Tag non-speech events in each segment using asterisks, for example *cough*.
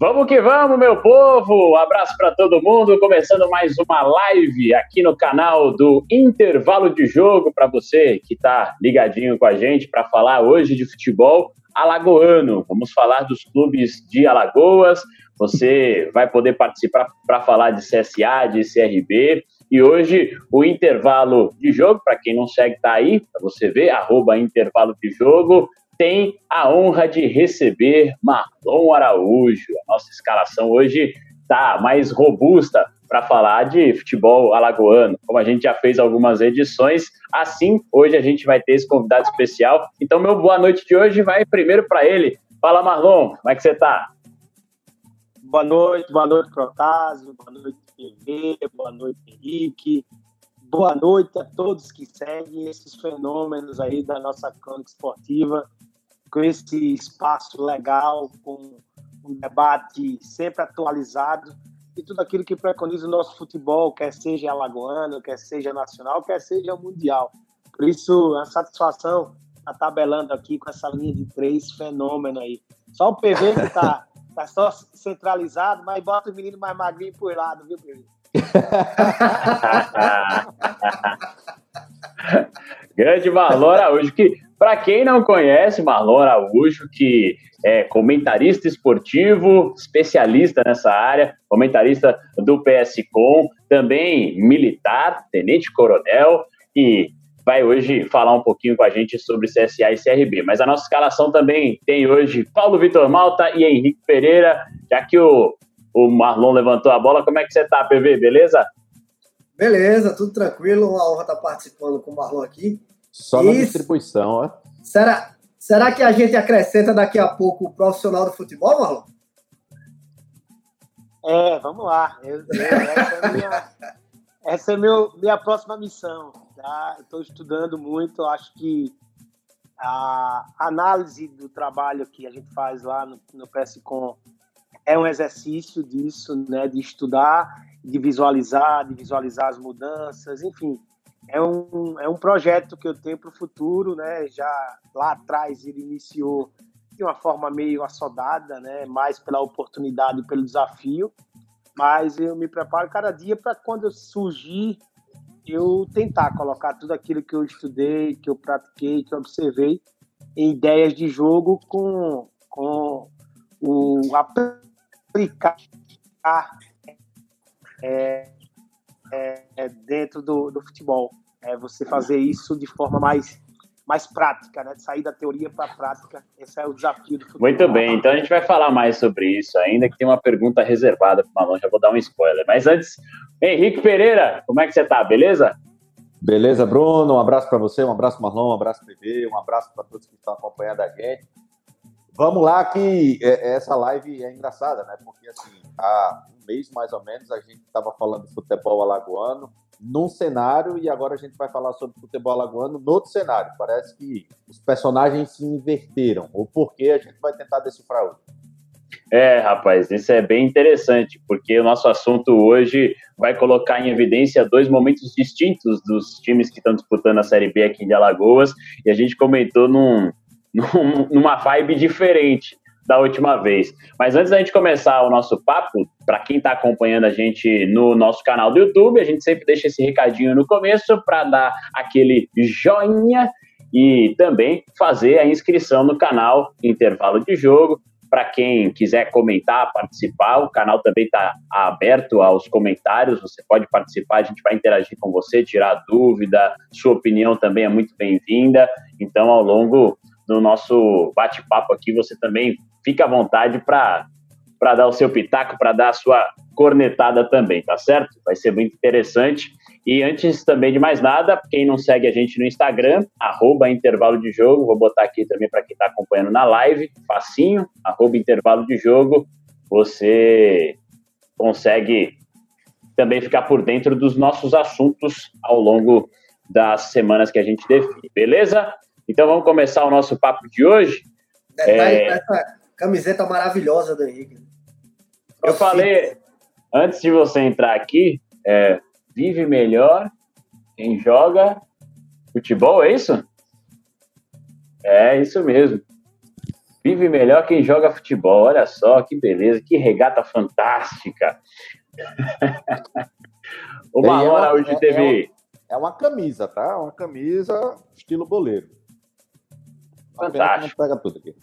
Vamos que vamos, meu povo! Abraço para todo mundo. Começando mais uma live aqui no canal do Intervalo de Jogo para você que está ligadinho com a gente para falar hoje de futebol alagoano. Vamos falar dos clubes de Alagoas. Você vai poder participar para falar de CSA, de CRB e hoje o intervalo de jogo, para quem não segue, tá aí, para você ver, arroba intervalo de jogo, tem a honra de receber Marlon Araújo. A nossa escalação hoje tá mais robusta para falar de futebol alagoano, como a gente já fez algumas edições. Assim, hoje a gente vai ter esse convidado especial. Então, meu boa noite de hoje vai primeiro para ele. Fala, Marlon, como é que você tá? Boa noite, boa noite, Protásio, boa noite, TV, boa noite, Henrique. Boa noite a todos que seguem esses fenômenos aí da nossa crônica esportiva, com esse espaço legal, com um debate sempre atualizado e tudo aquilo que preconiza o nosso futebol, quer seja alagoano, quer seja nacional, quer seja mundial. Por isso, a satisfação estar tá tabelando aqui com essa linha de três fenômenos aí. Só o PV que está *laughs* Tá só centralizado, mas bota o menino mais magrinho por lado, viu, Pedro? *laughs* Grande Marlon Araújo, que para quem não conhece, Marlon Araújo, que é comentarista esportivo, especialista nessa área, comentarista do PSCom, também militar, tenente coronel, e vai hoje falar um pouquinho com a gente sobre CSA e CRB. Mas a nossa escalação também tem hoje Paulo Vitor Malta e Henrique Pereira, já que o, o Marlon levantou a bola. Como é que você tá, PV? Beleza? Beleza, tudo tranquilo. Uma honra estar participando com o Marlon aqui. Só na distribuição, ó. Será, será que a gente acrescenta daqui a pouco o profissional do futebol, Marlon? É, vamos lá. Eu, eu, essa é, minha, *laughs* essa é meu, minha próxima missão tá? Estou estudando muito, acho que a análise do trabalho que a gente faz lá no, no PSCom é um exercício disso, né? De estudar, de visualizar, de visualizar as mudanças, enfim. É um, é um projeto que eu tenho para o futuro, né? Já lá atrás ele iniciou de uma forma meio assodada, né? Mais pela oportunidade, pelo desafio, mas eu me preparo cada dia para quando surgir eu tentar colocar tudo aquilo que eu estudei, que eu pratiquei, que eu observei em ideias de jogo com, com o aplicar é, é, é, dentro do, do futebol. É você fazer isso de forma mais mais prática, né? De sair da teoria para a prática. Esse é o desafio do futebol. Muito bem, então a gente vai falar mais sobre isso ainda, que tem uma pergunta reservada para o Malon, já vou dar um spoiler. Mas antes, Henrique Pereira, como é que você tá? Beleza? Beleza, Bruno. Um abraço para você, um abraço, Marlon, um abraço, PV, um abraço para todos que estão acompanhando a gente. Vamos lá, que é, essa live é engraçada, né? Porque, assim, há um mês mais ou menos, a gente estava falando de futebol alagoano, num cenário e agora a gente vai falar sobre futebol alagoano no outro cenário. Parece que os personagens se inverteram. O porquê a gente vai tentar decifrar hoje. É, rapaz, isso é bem interessante, porque o nosso assunto hoje vai colocar em evidência dois momentos distintos dos times que estão disputando a Série B aqui de Alagoas, e a gente comentou num, num, numa vibe diferente da última vez. Mas antes da gente começar o nosso papo, para quem está acompanhando a gente no nosso canal do YouTube, a gente sempre deixa esse recadinho no começo para dar aquele joinha e também fazer a inscrição no canal Intervalo de Jogo. Para quem quiser comentar, participar, o canal também está aberto aos comentários. Você pode participar, a gente vai interagir com você, tirar dúvida, sua opinião também é muito bem-vinda. Então, ao longo do nosso bate-papo aqui, você também fica à vontade para dar o seu pitaco, para dar a sua cornetada também, tá certo? Vai ser muito interessante. E antes também de mais nada, quem não segue a gente no Instagram, arroba intervalo de jogo, vou botar aqui também para quem está acompanhando na live, facinho, arroba intervalo de jogo, você consegue também ficar por dentro dos nossos assuntos ao longo das semanas que a gente define, beleza? Então vamos começar o nosso papo de hoje. Detalhe é... essa camiseta maravilhosa do Henrique. Eu falei, antes de você entrar aqui, é, vive melhor quem joga futebol, é isso? É, isso mesmo. Vive melhor quem joga futebol. Olha só, que beleza, que regata fantástica. *laughs* o Marlon é Araújo é, teve. É, é uma camisa, tá? Uma camisa estilo boleiro. Fantástico. Pega tudo aqui.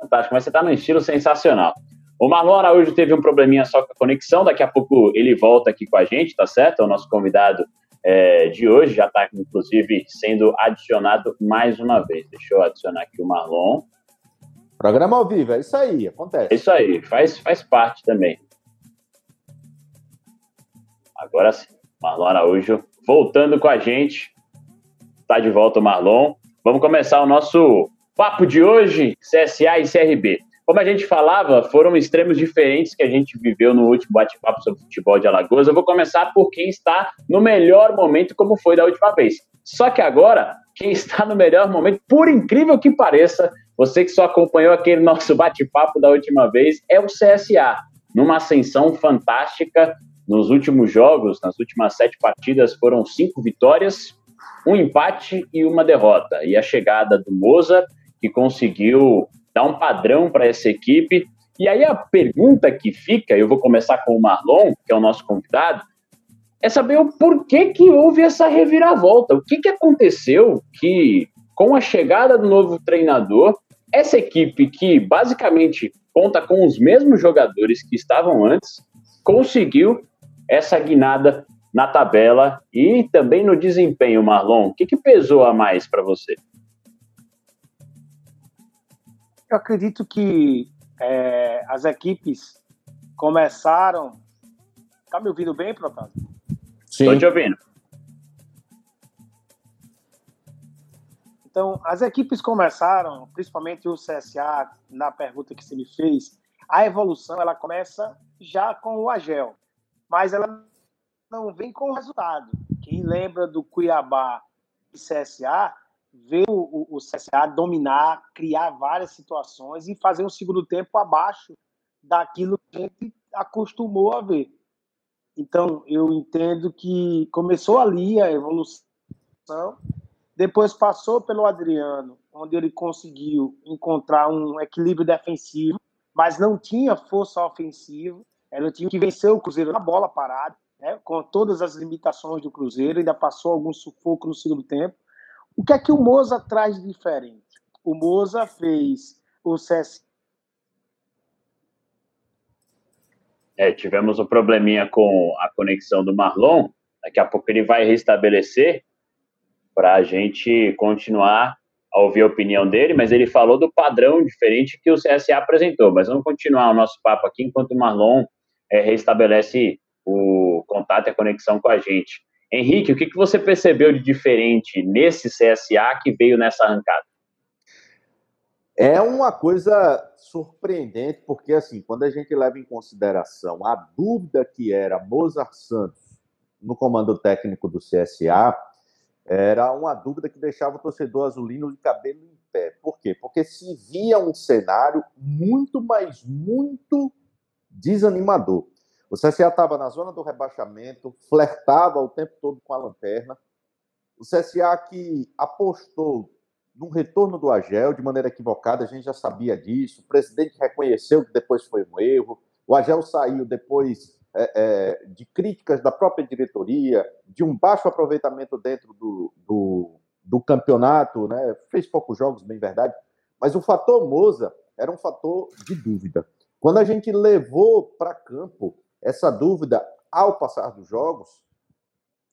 Fantástico, mas você tá num estilo sensacional. O Marlon Araújo teve um probleminha só com a conexão, daqui a pouco ele volta aqui com a gente, tá certo? É o nosso convidado é, de hoje, já está, inclusive, sendo adicionado mais uma vez. Deixa eu adicionar aqui o Marlon. Programa ao vivo, é isso aí, acontece. É isso aí, faz, faz parte também. Agora sim, Marlon Araújo voltando com a gente. Está de volta o Marlon. Vamos começar o nosso papo de hoje, CSA e CRB. Como a gente falava, foram extremos diferentes que a gente viveu no último bate-papo sobre futebol de Alagoas. Eu vou começar por quem está no melhor momento, como foi da última vez. Só que agora, quem está no melhor momento, por incrível que pareça, você que só acompanhou aquele nosso bate-papo da última vez, é o CSA. Numa ascensão fantástica, nos últimos jogos, nas últimas sete partidas, foram cinco vitórias, um empate e uma derrota. E a chegada do Mozart, que conseguiu dar um padrão para essa equipe. E aí a pergunta que fica, eu vou começar com o Marlon, que é o nosso convidado, é saber o porquê que houve essa reviravolta. O que, que aconteceu que, com a chegada do novo treinador, essa equipe que basicamente conta com os mesmos jogadores que estavam antes, conseguiu essa guinada na tabela e também no desempenho, Marlon. O que, que pesou a mais para você? Eu acredito que é, as equipes começaram. Tá me ouvindo bem, Protásio? Sim. Estou te ouvindo. Então, as equipes começaram, principalmente o CSA, na pergunta que você me fez, a evolução ela começa já com o Agel, mas ela não vem com resultado. Quem lembra do Cuiabá e CSA, ver o, o, CSA dominar, criar várias situações e fazer um segundo tempo abaixo daquilo que a gente acostumou a ver. Então, eu entendo que começou ali a evolução, depois passou pelo Adriano, onde ele conseguiu encontrar um equilíbrio defensivo, mas não tinha força ofensiva. Ele tinha que vencer o Cruzeiro na bola parada, né, com todas as limitações do Cruzeiro, ainda passou algum sufoco no segundo tempo. O que é que o Moza traz de diferente? O Moza fez o CS. É, tivemos um probleminha com a conexão do Marlon. Daqui a pouco ele vai restabelecer para a gente continuar a ouvir a opinião dele, mas ele falou do padrão diferente que o CSA apresentou. Mas vamos continuar o nosso papo aqui enquanto o Marlon é, restabelece o contato e a conexão com a gente. Henrique, o que, que você percebeu de diferente nesse CSA que veio nessa arrancada? É uma coisa surpreendente, porque assim, quando a gente leva em consideração a dúvida que era Mozart Santos no comando técnico do CSA, era uma dúvida que deixava o torcedor azulino de cabelo em pé. Por quê? Porque se via um cenário muito, mas muito desanimador. O CSA estava na zona do rebaixamento, flertava o tempo todo com a lanterna. O CSA que apostou no retorno do Agel de maneira equivocada, a gente já sabia disso. O presidente reconheceu que depois foi um erro. O Agel saiu depois é, é, de críticas da própria diretoria, de um baixo aproveitamento dentro do, do, do campeonato, né? fez poucos jogos, bem verdade. Mas o fator Moza era um fator de dúvida. Quando a gente levou para campo essa dúvida, ao passar dos jogos,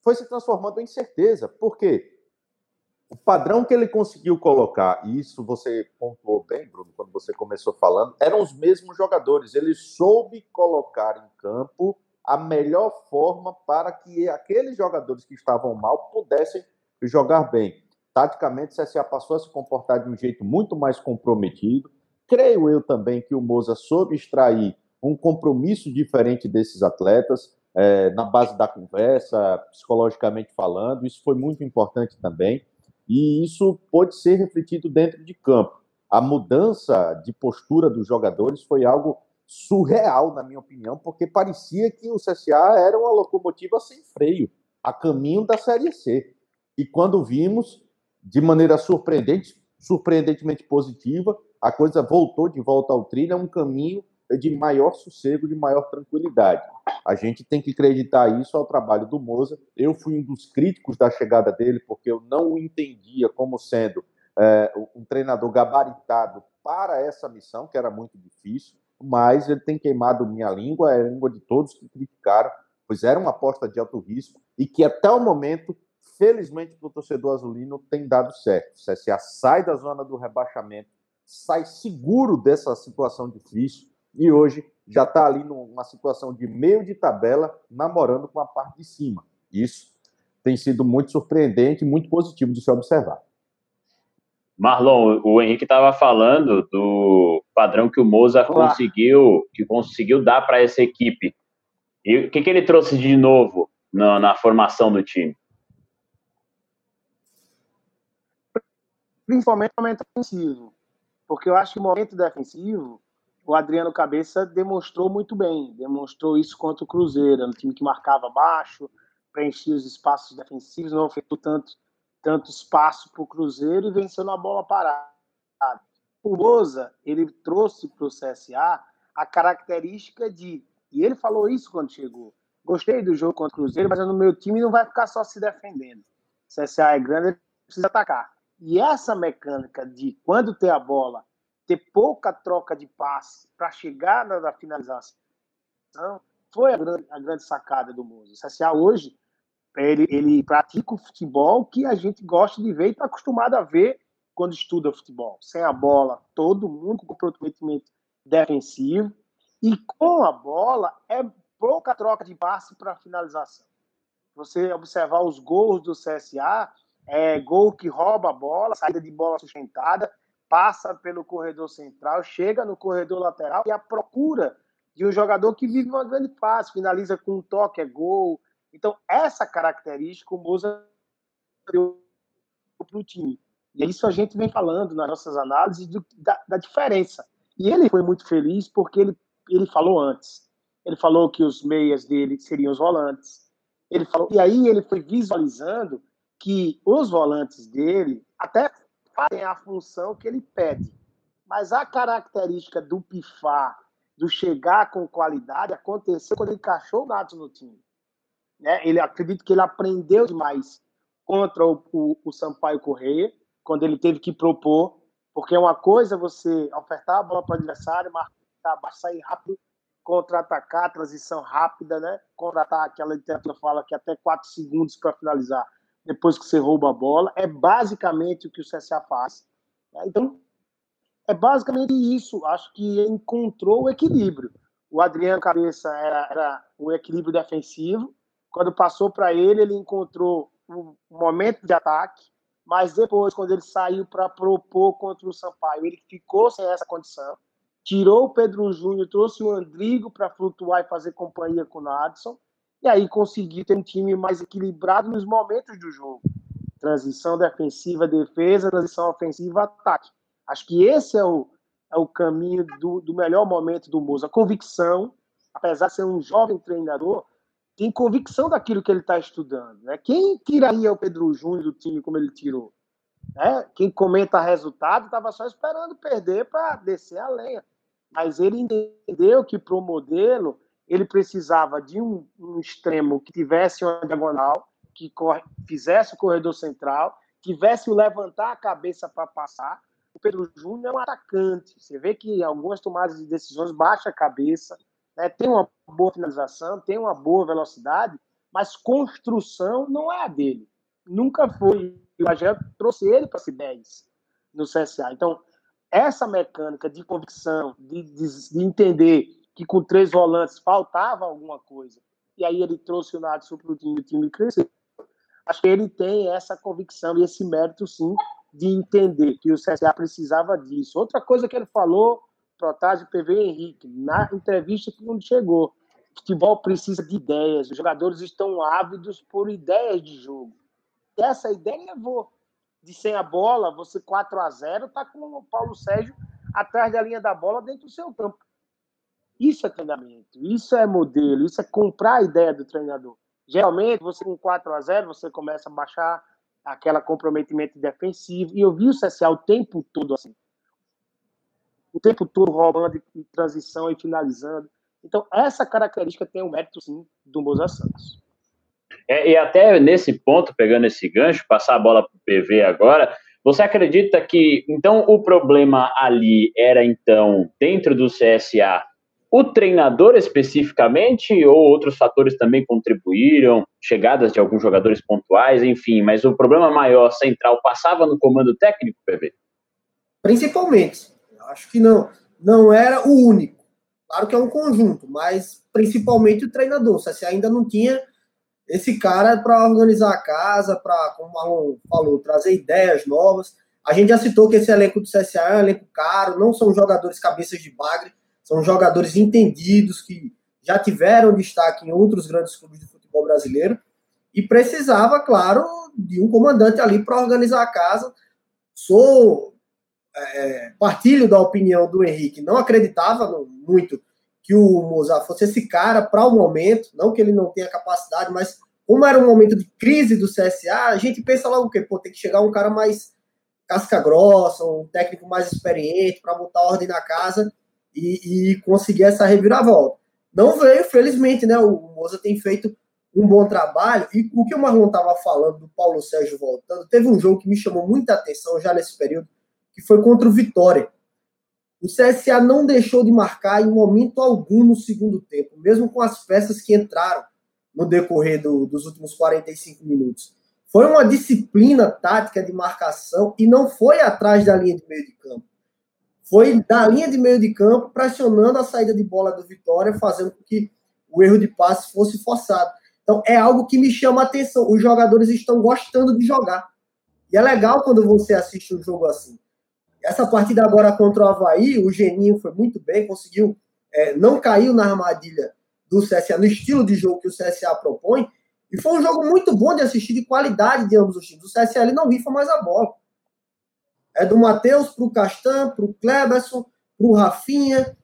foi se transformando em certeza. Por quê? O padrão que ele conseguiu colocar, e isso você pontuou bem, Bruno, quando você começou falando, eram os mesmos jogadores. Ele soube colocar em campo a melhor forma para que aqueles jogadores que estavam mal pudessem jogar bem. Taticamente, o CSA passou a se comportar de um jeito muito mais comprometido. Creio eu também que o Moza soube extrair um compromisso diferente desses atletas, é, na base da conversa, psicologicamente falando. Isso foi muito importante também. E isso pode ser refletido dentro de campo. A mudança de postura dos jogadores foi algo surreal, na minha opinião, porque parecia que o CSA era uma locomotiva sem freio, a caminho da Série C. E quando vimos, de maneira surpreendente, surpreendentemente positiva, a coisa voltou de volta ao trilho, é um caminho de maior sossego, de maior tranquilidade. A gente tem que acreditar isso ao trabalho do Moza. Eu fui um dos críticos da chegada dele, porque eu não o entendia como sendo é, um treinador gabaritado para essa missão, que era muito difícil, mas ele tem queimado minha língua, é a língua de todos que criticaram, pois era uma aposta de alto risco e que até o momento, felizmente para o torcedor azulino, tem dado certo. O CSA sai da zona do rebaixamento, sai seguro dessa situação difícil e hoje já está ali numa situação de meio de tabela, namorando com a parte de cima. Isso tem sido muito surpreendente e muito positivo de se observar. Marlon, o Henrique estava falando do padrão que o Moza conseguiu, que conseguiu dar para essa equipe. E o que, que ele trouxe de novo na, na formação do time? Principalmente o momento defensivo. Porque eu acho que o momento defensivo o Adriano Cabeça demonstrou muito bem. Demonstrou isso contra o Cruzeiro, um time que marcava baixo, preenchia os espaços defensivos, não ofertou tanto, tanto espaço para o Cruzeiro e venceu na bola parada. O Moza, ele trouxe para o CSA a característica de, e ele falou isso quando chegou, gostei do jogo contra o Cruzeiro, mas no meu time não vai ficar só se defendendo. O CSA é grande, ele precisa atacar. E essa mecânica de, quando ter a bola, ter pouca troca de passe para chegar na, na, finalização foi a grande, a grande sacada do Moza. O CSA hoje ele, ele pratica o futebol que a gente gosta de ver e está acostumado a ver quando estuda futebol. Sem a bola, todo mundo com comprometimento defensivo e com a bola é pouca troca de passe para finalização. Você observar os gols do CSA, é gol que rouba a bola, saída de bola sustentada, passa pelo corredor central, chega no corredor lateral e a procura de um jogador que vive uma grande fase, finaliza com um toque, é gol. Então, essa característica o Moza deu para o time. E é isso a gente vem falando nas nossas análises do, da, da, diferença. E ele foi muito feliz porque ele, ele falou antes. Ele falou que os meias dele seriam os volantes. Ele falou, e aí ele foi visualizando que os volantes dele, até fazem a função que ele pede. Mas a característica do pifar, do chegar com qualidade, aconteceu quando ele encaixou o Nato no time. Né? Ele acredito que ele aprendeu demais contra o, o, o Sampaio Correia, quando ele teve que propor, porque é uma coisa você ofertar a bola para o adversário, marcar, sair rápido, contra-atacar, transição rápida, né? Contra-ataque, aquela literatura fala que até 4 segundos para finalizar depois que você rouba a bola. É basicamente o que o CSA faz. Né? Então, é basicamente isso. Acho que encontrou o equilíbrio. O Adriano Cabeça era, era o equilíbrio defensivo. Quando passou para ele, ele encontrou um momento de ataque. Mas depois, quando ele saiu para propor contra o Sampaio, ele ficou sem essa condição. Tirou o Pedro Júnior, trouxe o Andrigo para flutuar e fazer companhia com o Nadson e aí conseguir ter um time mais equilibrado nos momentos do jogo. Transição defensiva, defesa, transição ofensiva, ataque. Acho que esse é o, é o caminho do, do melhor momento do Moza. Convicção, apesar de ser um jovem treinador, tem convicção daquilo que ele está estudando. Né? Quem tiraria o Pedro Júnior do time como ele tirou? Né? Quem comenta resultado estava só esperando perder para descer a lenha. Mas ele entendeu que para o modelo ele precisava de um, um extremo que tivesse uma diagonal, que corre, fizesse o corredor central, tivesse o levantar a cabeça para passar. O Pedro Júnior é um atacante. Você vê que algumas tomadas de decisões baixa a cabeça, né? tem uma boa finalização, tem uma boa velocidade, mas construção não é a dele. Nunca foi. O Agel trouxe ele para ser 10 no CSA. Então, essa mecânica de convicção, de, de, de entender que com três volantes faltava alguma coisa. E aí ele trouxe o Natsu para o time, o time cresceu. Acho que ele tem essa convicção e esse mérito, sim, de entender que o CSA precisava disso. Outra coisa que ele falou Protásio, PV Henrique, na entrevista que não chegou. Futebol precisa de ideias, os jogadores estão ávidos por ideias de jogo. Essa ideia levou de sem a bola, você 4 a 0 tá com o Paulo Sérgio atrás da linha da bola dentro do seu campo. Isso é treinamento, isso é modelo, isso é comprar a ideia do treinador. Geralmente, você com 4 a 0 você começa a baixar aquela comprometimento defensivo. E eu vi o CSA o tempo todo assim. O tempo todo roubando em transição e finalizando. Então, essa característica tem o um mérito, sim, do Moza Santos. É, e até nesse ponto, pegando esse gancho, passar a bola para o PV agora, você acredita que, então, o problema ali era, então, dentro do CSA, o treinador especificamente ou outros fatores também contribuíram, chegadas de alguns jogadores pontuais, enfim, mas o problema maior central passava no comando técnico, PV? Principalmente. Acho que não, não era o único. Claro que é um conjunto, mas principalmente o treinador. Se ainda não tinha esse cara para organizar a casa, para, como o Marlon falou, trazer ideias novas. A gente já citou que esse elenco do CSA é um elenco caro, não são jogadores cabeças de bagre, são jogadores entendidos que já tiveram destaque em outros grandes clubes de futebol brasileiro e precisava, claro, de um comandante ali para organizar a casa. Sou é, partilho da opinião do Henrique, não acreditava muito que o Mozart fosse esse cara para o momento, não que ele não tenha capacidade, mas como era um momento de crise do CSA, a gente pensa logo o quê? Pô, tem que chegar um cara mais casca grossa, um técnico mais experiente para botar ordem na casa e, e conseguir essa reviravolta. Não veio, felizmente, né? O Moza tem feito um bom trabalho. E o que o Marlon estava falando do Paulo Sérgio voltando, teve um jogo que me chamou muita atenção já nesse período, que foi contra o Vitória. O CSA não deixou de marcar em momento algum no segundo tempo, mesmo com as peças que entraram no decorrer do, dos últimos 45 minutos. Foi uma disciplina tática de marcação e não foi atrás da linha de meio de campo foi da linha de meio de campo, pressionando a saída de bola do Vitória, fazendo com que o erro de passe fosse forçado. Então, é algo que me chama a atenção. Os jogadores estão gostando de jogar. E é legal quando você assiste um jogo assim. Essa partida agora contra o Havaí, o Geninho foi muito bem, conseguiu, é, não caiu na armadilha do CSA, no estilo de jogo que o CSA propõe. E foi um jogo muito bom de assistir, de qualidade de ambos os times. O CSA ele não rifa mais a bola. É do Matheus para o Castan, para o Kleberson, para o Rafinha,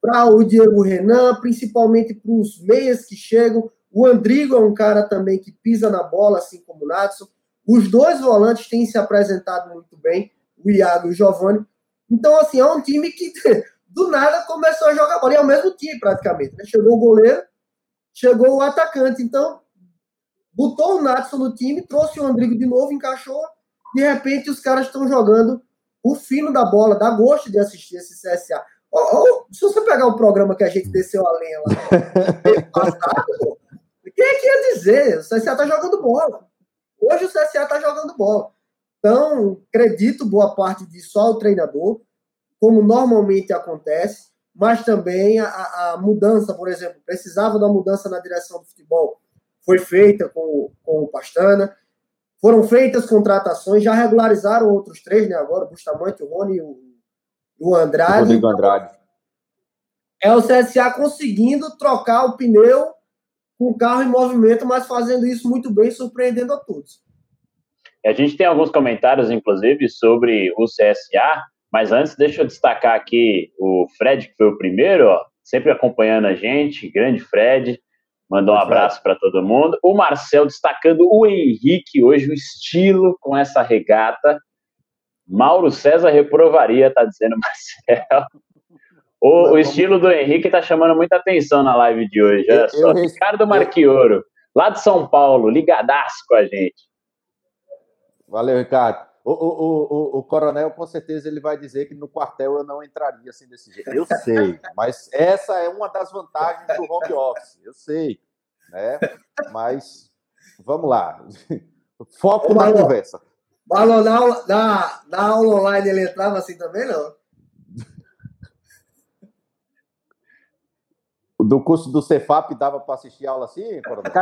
para o Diego Renan, principalmente para os meias que chegam. O Andrigo é um cara também que pisa na bola, assim como o Natson. Os dois volantes têm se apresentado muito bem, o Iago e o Giovanni. Então, assim, é um time que *laughs* do nada começou a jogar bola. E é o mesmo time, praticamente. Né? Chegou o goleiro, chegou o atacante. Então, botou o Natson no time, trouxe o Andrigo de novo, encaixou de repente os caras estão jogando o fino da bola, dá gosto de assistir esse CSA. Ou, ou, se você pegar o programa que a gente desceu a lenha lá *laughs* passado, quem é que ia dizer? O CSA tá jogando bola. Hoje o CSA tá jogando bola. Então, acredito boa parte disso só o treinador, como normalmente acontece, mas também a, a, mudança, por exemplo, precisava da mudança na direção do futebol, foi feita com, com o Pastana. Foram feitas contratações, já regularizaram outros três, né? Agora, o Bustamante, o Rony e o, o Andrade. O Rodrigo Andrade. É o CSA conseguindo trocar o pneu com o carro em movimento, mas fazendo isso muito bem, surpreendendo a todos. A gente tem alguns comentários, inclusive, sobre o CSA, mas antes deixa eu destacar aqui o Fred, que foi o primeiro, ó, sempre acompanhando a gente, grande Fred. Mandou um abraço para todo mundo. O Marcel destacando o Henrique hoje, o estilo com essa regata. Mauro César reprovaria, tá dizendo *laughs* Marcel. O, o estilo do Henrique tá chamando muita atenção na live de hoje. Olha só. Eu, Ricardo Marquioro, lá de São Paulo, ligadaço com a gente. Valeu, Ricardo. O, o, o, o, coronel, com certeza, ele vai dizer que no quartel eu não entraria assim desse jeito. Eu sei, mas essa é uma das vantagens do home office. Eu sei, né? Mas vamos lá. Foco na conversa. Marlon, na, na, na aula online ele entrava assim também, não? Do curso do Cefap dava para assistir aula assim, coronel?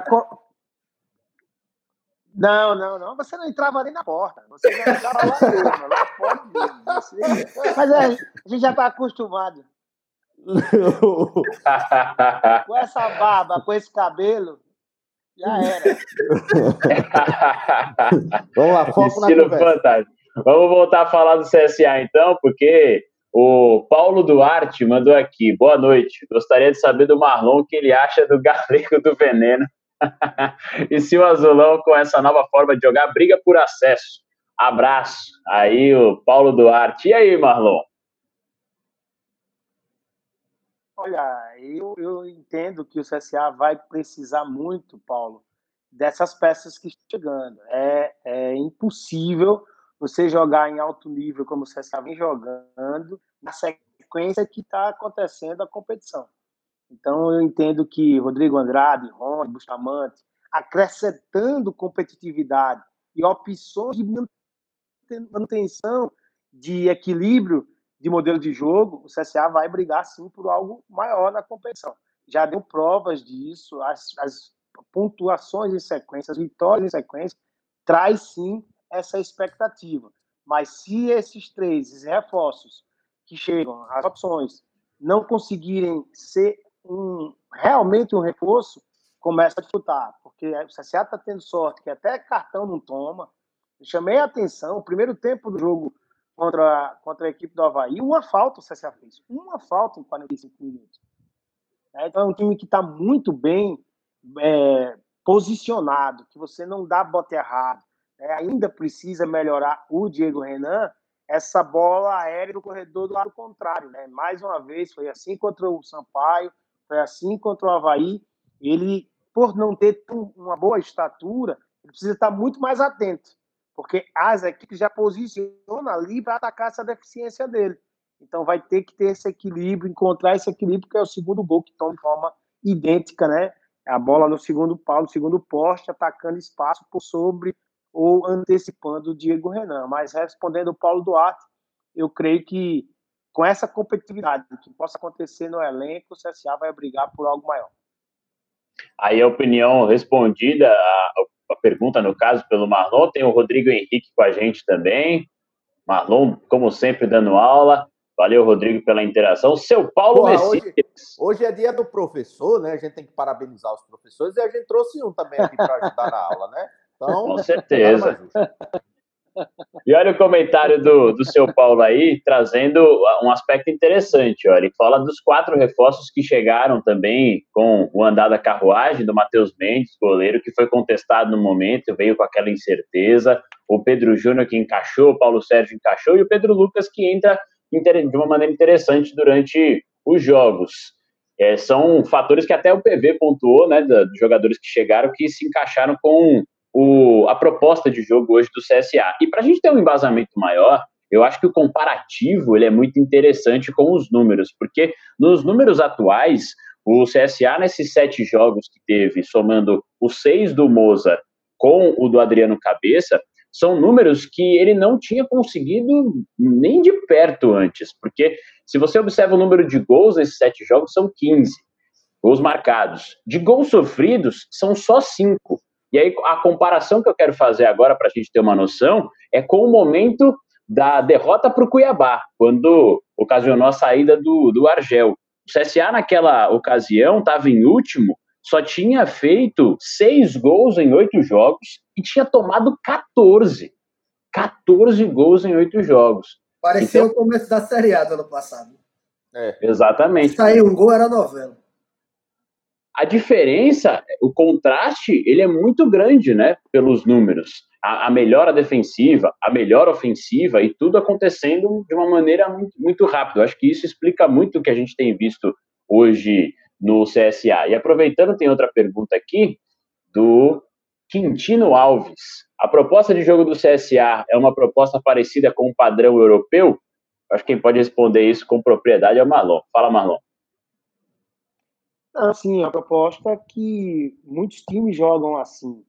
Não, não, não. Você não entrava nem na porta. Você já entrava lá mesmo, lá fora mesmo. Você... *laughs* Mas é, a gente já está acostumado. *laughs* com essa barba, com esse cabelo, já era. *laughs* Vamos lá, foco Estilo na conversa. fantástico. Vamos voltar a falar do CSA então, porque o Paulo Duarte mandou aqui. Boa noite. Gostaria de saber do Marlon o que ele acha do Galego do Veneno. *laughs* e se o Azulão, com essa nova forma de jogar, briga por acesso. Abraço. Aí o Paulo Duarte. E aí, Marlon? Olha, eu, eu entendo que o CSA vai precisar muito, Paulo, dessas peças que estão chegando. É, é impossível você jogar em alto nível como o CSA vem jogando na sequência que está acontecendo a competição. Então, eu entendo que Rodrigo Andrade, Rony, Bustamante, acrescentando competitividade e opções de manutenção de equilíbrio de modelo de jogo, o CSA vai brigar sim por algo maior na competição. Já deu provas disso, as, as pontuações em sequência, as vitórias em sequência, traz sim essa expectativa. Mas se esses três reforços que chegam, as opções, não conseguirem ser um, realmente um reforço, começa a disputar. Porque o CSA está tendo sorte que até cartão não toma. Eu chamei a atenção, o primeiro tempo do jogo contra, contra a equipe do Havaí, uma falta o CSA fez. Uma falta em 45 minutos. É, então é um time que está muito bem é, posicionado, que você não dá bote errado. É, ainda precisa melhorar o Diego Renan, essa bola aérea do corredor do lado contrário. Né? Mais uma vez, foi assim contra o Sampaio, foi assim contra o Havaí. Ele, por não ter uma boa estatura, ele precisa estar muito mais atento porque as equipes já posicionam ali para atacar essa deficiência dele. Então vai ter que ter esse equilíbrio, encontrar esse equilíbrio, que é o segundo gol que toma de forma idêntica, né? A bola no segundo pau, no segundo poste, atacando espaço por sobre ou antecipando o Diego Renan. Mas respondendo o Paulo Duarte, eu creio que com essa competitividade que possa acontecer no elenco, o CSA vai brigar por algo maior. Aí a opinião respondida, a pergunta, no caso, pelo Marlon. Tem o Rodrigo Henrique com a gente também. Marlon, como sempre, dando aula. Valeu, Rodrigo, pela interação. Seu Paulo Porra, Messias. Hoje, hoje, é dia do professor, né? A gente tem que parabenizar os professores e a gente trouxe um também aqui para ajudar na aula, né? Então, com certeza. E olha o comentário do, do seu Paulo aí, trazendo um aspecto interessante. Olha, ele fala dos quatro reforços que chegaram também com o andar da carruagem do Matheus Mendes, goleiro, que foi contestado no momento, veio com aquela incerteza. O Pedro Júnior que encaixou, o Paulo Sérgio encaixou, e o Pedro Lucas que entra de uma maneira interessante durante os jogos. É, são fatores que até o PV pontuou, né, dos jogadores que chegaram, que se encaixaram com o, a proposta de jogo hoje do CSA. E para a gente ter um embasamento maior, eu acho que o comparativo ele é muito interessante com os números, porque nos números atuais, o CSA, nesses sete jogos que teve, somando os seis do Moza com o do Adriano Cabeça, são números que ele não tinha conseguido nem de perto antes, porque se você observa o número de gols nesses sete jogos, são 15 gols marcados. De gols sofridos, são só cinco. E aí, a comparação que eu quero fazer agora, para a gente ter uma noção, é com o momento da derrota para o Cuiabá, quando ocasionou a saída do, do Argel. O CSA, naquela ocasião, estava em último, só tinha feito seis gols em oito jogos e tinha tomado 14. 14 gols em oito jogos. Parecia então, o começo da Série A do ano passado. É, exatamente. Sair um gol era novela a diferença, o contraste, ele é muito grande, né, pelos números. A, a melhora defensiva, a melhor ofensiva e tudo acontecendo de uma maneira muito, muito rápida. Acho que isso explica muito o que a gente tem visto hoje no CSA. E aproveitando, tem outra pergunta aqui do Quintino Alves. A proposta de jogo do CSA é uma proposta parecida com o padrão europeu? Acho que quem pode responder isso com propriedade é o Marlon. Fala, Marlon. Assim, a proposta é que muitos times jogam assim.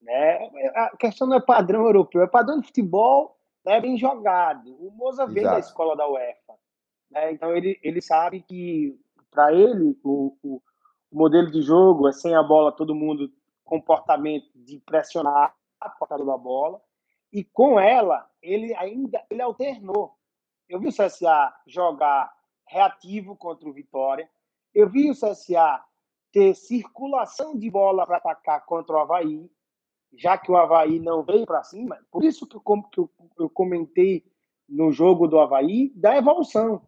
Né? A questão não é padrão europeu, é padrão de futebol né, bem jogado. O Moza vem da escola da UEFA. Né? Então ele, ele sabe que, para ele, o, o, modelo de jogo é sem a bola, todo mundo comportamento de pressionar a portada da bola, e com ela, ele ainda ele alternou. Eu vi o CSA jogar reativo contra o Vitória, eu vi o CSA ter circulação de bola para atacar contra o Havaí, já que o Havaí não veio para cima. Por isso que eu, comentei no jogo do Havaí da evolução.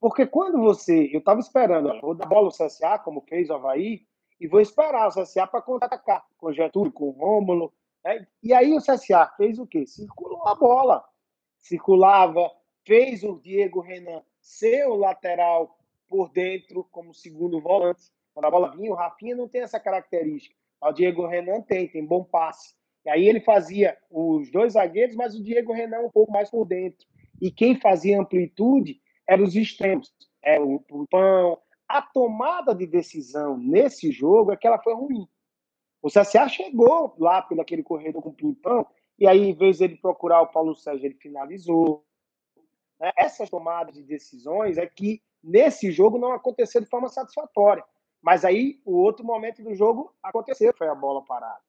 Porque quando você. Eu estava esperando, vou dar bola ao CSA, como fez o Havaí, e vou esperar o CSA para contra-atacar com o Getúlio, com o Rômulo. Né? E aí o CSA fez o quê? Circulou a bola. Circulava, fez o Diego Renan ser o lateral por dentro, como segundo volante. Quando a bola vinha, o Rafinha não tem essa característica. O Diego Renan tem, tem bom passe. E aí ele fazia os dois zagueiros, mas o Diego Renan um pouco mais por dentro. E quem fazia amplitude eram os extremos. É o Pão. A tomada de decisão nesse jogo é que ela foi ruim. O CSA chegou lá pelo aquele corredor com o Pimpão, e aí, em vez de ele procurar o Paulo Sérgio, ele finalizou. Né? Essas tomadas de decisões é que nesse jogo não aconteceu de forma satisfatória. Mas aí, o outro momento do jogo aconteceu, foi a bola parada.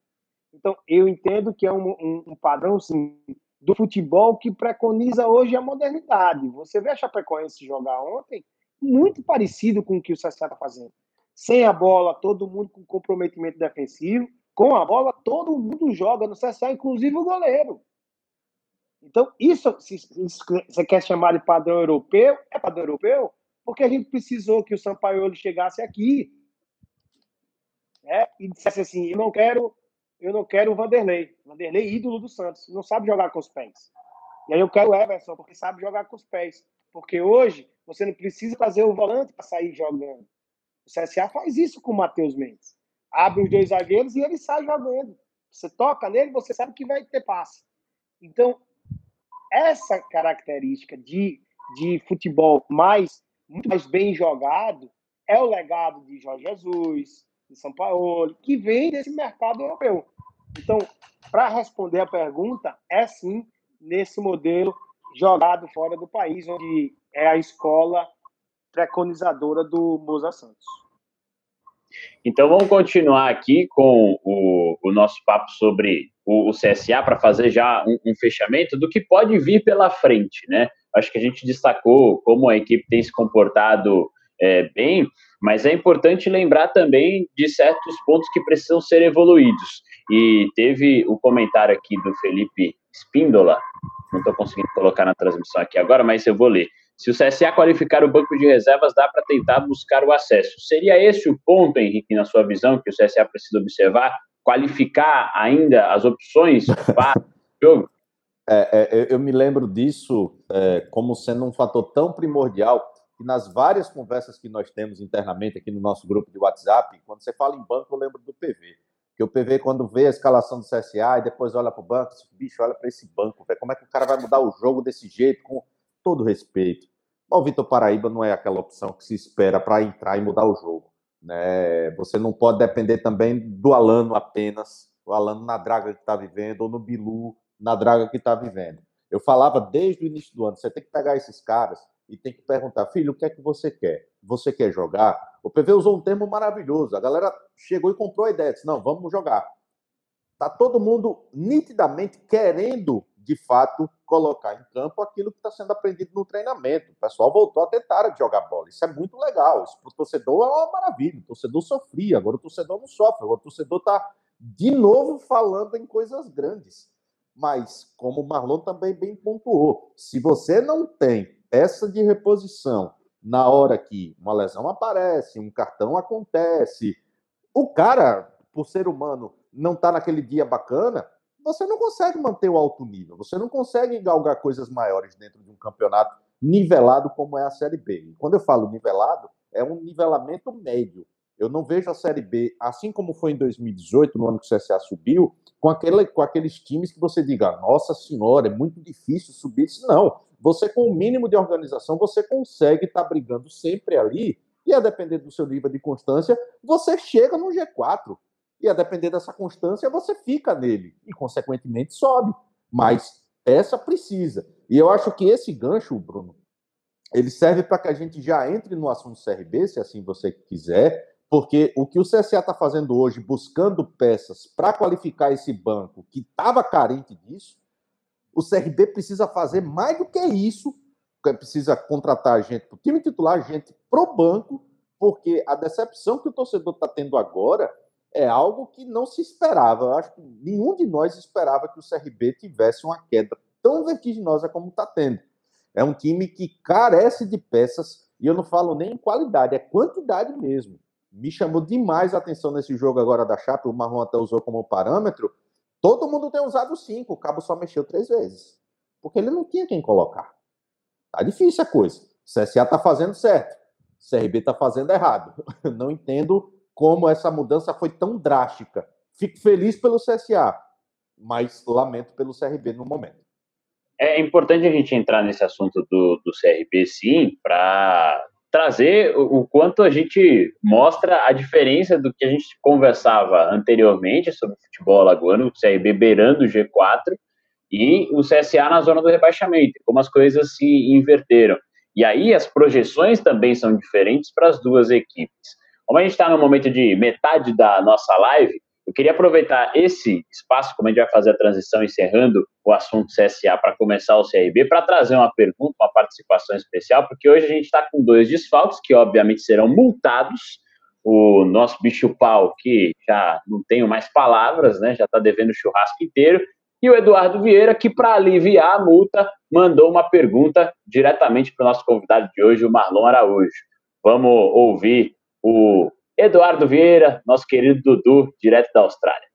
Então, eu entendo que é um, um, um padrão sim, do futebol que preconiza hoje a modernidade. Você vê a Chapecoense jogar ontem, muito parecido com o que o CSA está fazendo. Sem a bola, todo mundo com comprometimento defensivo. Com a bola, todo mundo joga no CSA, inclusive o goleiro. Então, isso, se, se você quer chamar de padrão europeu, é padrão europeu, porque a gente precisou que o Sampaio chegasse aqui né, e dissesse assim: eu não quero eu não quero o Vanderlei. Vanderlei, ídolo do Santos, não sabe jogar com os pés. E aí eu quero o Everson, porque sabe jogar com os pés. Porque hoje você não precisa fazer o volante para sair jogando. O CSA faz isso com o Matheus Mendes. Abre os dois zagueiros e ele sai jogando. Você toca nele, você sabe que vai ter passe. Então, essa característica de, de futebol mais muito mais bem jogado é o legado de Jorge Jesus, de São Paulo, que vem desse mercado europeu. Então, para responder a pergunta, é sim nesse modelo jogado fora do país, onde é a escola preconizadora do Moza Santos. Então vamos continuar aqui com o, o nosso papo sobre o, o CSA para fazer já um, um, fechamento do que pode vir pela frente, né? Acho que a gente destacou como a equipe tem se comportado é, bem, mas é importante lembrar também de certos pontos que precisam ser evoluídos. E teve o comentário aqui do Felipe Spindola, não estou conseguindo colocar na transmissão aqui agora, mas eu vou ler. Se o CSA qualificar o banco de reservas, dá para tentar buscar o acesso. Seria esse o ponto, Henrique, na sua visão, que o CSA precisa observar? Qualificar ainda as opções para o jogo? É, é, eu me lembro disso é, como sendo um fator tão primordial que nas várias conversas que nós temos internamente aqui no nosso grupo de WhatsApp, quando você fala em banco, eu lembro do PV. Que o PV, quando vê a escalação do CSA e depois olha para o banco, diz, bicho, olha para esse banco, como é que o cara vai mudar o jogo desse jeito, com todo respeito. O Vitor Paraíba não é aquela opção que se espera para entrar e mudar o jogo. Né? Você não pode depender também do Alano apenas, o Alano na draga que está vivendo, ou no Bilu na draga que está vivendo. Eu falava desde o início do ano, você tem que pegar esses caras e tem que perguntar, filho, o que é que você quer? Você quer jogar? O PV usou um termo maravilhoso. A galera chegou e comprou a ideia, disse, não, vamos jogar. Tá todo mundo nitidamente querendo, de fato, colocar em campo aquilo que está sendo aprendido no treinamento. O pessoal voltou a tentar jogar bola. Isso é muito legal. Isso para o torcedor é uma maravilha. O torcedor sofria, agora o torcedor não sofre. Agora o torcedor está, de novo, falando em coisas grandes. Mas, como o Marlon também bem pontuou, se você não tem essa de reposição, na hora que uma lesão aparece, um cartão acontece, o cara, por ser humano, não está naquele dia bacana, você não consegue manter o alto nível, você não consegue galgar coisas maiores dentro de um campeonato nivelado como é a Série B. E quando eu falo nivelado, é um nivelamento médio. Eu não vejo a Série B, assim como foi em 2018, no ano que o CSA subiu, com, aquele, com aqueles times que você diga, nossa senhora, é muito difícil subir. Não, você com o mínimo de organização, você consegue estar tá brigando sempre ali, e a depender do seu nível de constância, você chega no G4. E a depender dessa constância, você fica nele e, consequentemente, sobe. Mas essa precisa. E eu acho que esse gancho, Bruno, ele serve para que a gente já entre no assunto CRB, se assim você quiser, Porque o que o CSA está fazendo hoje, buscando peças para qualificar esse banco que estava carente disso, o CRB precisa fazer mais do que isso. Precisa contratar gente para o time titular, gente para o banco, porque a decepção que o torcedor está tendo agora é algo que não se esperava. Eu acho que nenhum de nós esperava que o CRB tivesse uma queda tão vertiginosa como está tendo. É um time que carece de peças, e eu não falo nem em qualidade, é quantidade mesmo. Me chamou demais a atenção nesse jogo agora da Chape, o Marlon até usou como parâmetro. Todo mundo tem usado cinco, o Cabo só mexeu três vezes. Porque ele não tinha quem colocar. Tá difícil a coisa. O CSA tá fazendo certo. O CRB tá fazendo errado. *laughs* Não entendo como essa mudança foi tão drástica. Fico feliz pelo CSA, mas lamento pelo CRB no momento. É importante a gente entrar nesse assunto do, do CRB, sim, para trazer o, quanto a gente mostra a diferença do que a gente conversava anteriormente sobre futebol alagoano, o CRB beirando o G4 e o CSA na zona do rebaixamento, como as coisas se inverteram. E aí as projeções também são diferentes para as duas equipes. Como a gente está no momento de metade da nossa live, eu queria aproveitar esse espaço, como a gente vai fazer a transição encerrando o assunto CSA para começar o CRB, para trazer uma pergunta, uma participação especial, porque hoje a gente está com dois desfalques que obviamente serão multados. O nosso bicho pau, que já não tenho mais palavras, né, já está devendo o churrasco inteiro, e o Eduardo Vieira, que para aliviar a multa, mandou uma pergunta diretamente para o nosso convidado de hoje, o Marlon Araújo. Vamos ouvir o Eduardo Vieira, nosso querido Dudu, direto da Austrália.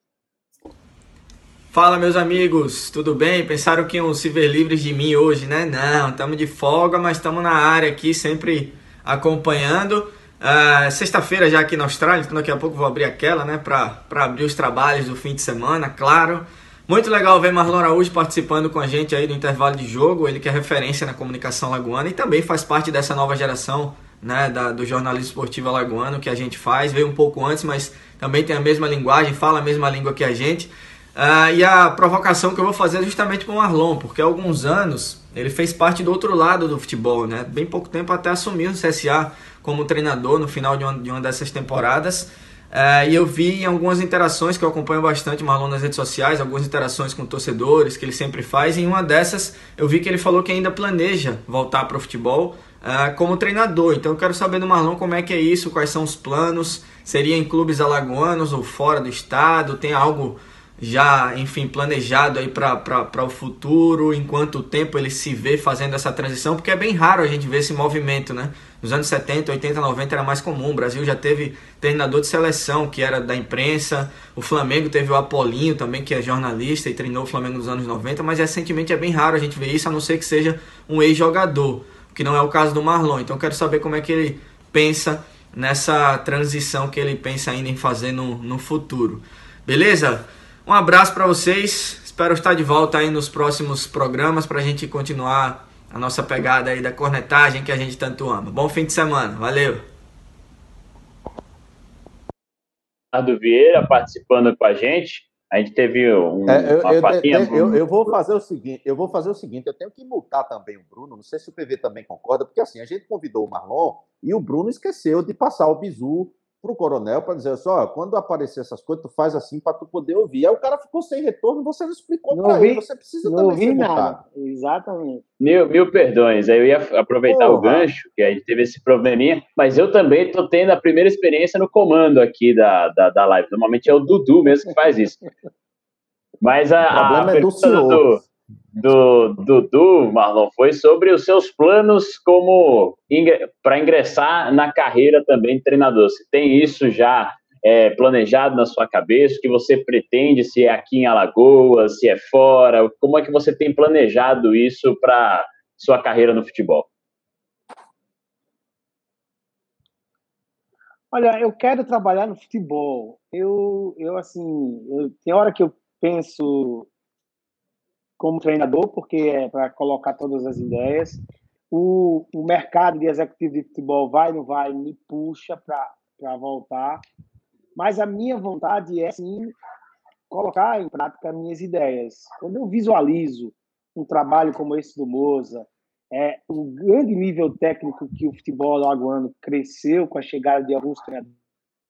Fala, meus amigos, tudo bem? Pensaram que iam se ver livres de mim hoje, né? Não, estamos de folga, mas estamos na área aqui, sempre acompanhando. Uh, Sexta-feira já aqui na Austrália, então daqui a pouco vou abrir aquela, né? Para abrir os trabalhos do fim de semana, claro. Muito legal ver Marlon Araújo participando com a gente aí do intervalo de jogo, ele que é referência na comunicação lagoana e também faz parte dessa nova geração né, da, do jornalismo esportivo alagoano que a gente faz. Veio um pouco antes, mas também tem a mesma linguagem, fala a mesma língua que a gente. Uh, e a provocação que eu vou fazer é justamente com o Arlon, porque há alguns anos ele fez parte do outro lado do futebol, né? Bem pouco tempo até assumiu no CSA como treinador no final de uma, de uma dessas temporadas. Uh, e eu vi em algumas interações que eu acompanho bastante o Marlon nas redes sociais, algumas interações com torcedores que ele sempre faz. E em uma dessas eu vi que ele falou que ainda planeja voltar para o futebol, uh, como treinador. Então eu quero saber do Marlon como é que é isso, quais são os planos, seria em clubes alagoanos ou fora do estado, tem algo já, enfim, planejado aí para o futuro, em quanto tempo ele se vê fazendo essa transição, porque é bem raro a gente ver esse movimento, né? Nos anos 70, 80, 90 era mais comum. O Brasil já teve treinador de seleção, que era da imprensa. O Flamengo teve o Apolinho também, que é jornalista e treinou o Flamengo nos anos 90, mas recentemente é bem raro a gente ver isso, a não ser que seja um ex-jogador que não é o caso do Marlon. Então quero saber como é que ele pensa nessa transição que ele pensa ainda em fazer no, no futuro. Beleza? Um abraço para vocês. Espero estar de volta aí nos próximos programas para a gente continuar a nossa pegada aí da cornetagem que a gente tanto ama. Bom fim de semana. Valeu! Ricardo Vieira participando com a gente. A gente teve um, é, eu, uma fatinha. Eu, eu, eu, vou fazer o seguinte, eu vou fazer o seguinte, eu tenho que multar também o Bruno, não sei se o PV também concorda, porque assim, a gente convidou o Marlon e o Bruno esqueceu de passar o bizu pro coronel para dizer só, quando aparecer essas coisas, tu faz assim para tu poder ouvir. Aí o cara ficou sem retorno, você não explicou para ele, você precisa não também ser nada. Exatamente. Mil, mil perdões, aí eu ia aproveitar Porra. o gancho, que a gente teve esse probleminha, mas eu também tô tendo a primeira experiência no comando aqui da, da, da live. Normalmente é o Dudu mesmo que faz isso. Mas a, o problema a é do senhor. Do, do Dudu, Marlon, foi sobre os seus planos como para ingressar na carreira também de treinador. Se tem isso já é, planejado na sua cabeça, o que você pretende, se é aqui em Alagoas, se é fora, como é que você tem planejado isso para sua carreira no futebol? Olha, eu quero trabalhar no futebol. Eu, eu assim, eu, tem hora que eu penso como treinador, porque é para colocar todas as ideias. O, o mercado de executivo de futebol vai não vai, me puxa para voltar. Mas a minha vontade é, sim, colocar em prática minhas ideias. Quando eu visualizo um trabalho como esse do Moza, é, o grande nível técnico que o futebol alagoano cresceu com a chegada de alguns treinadores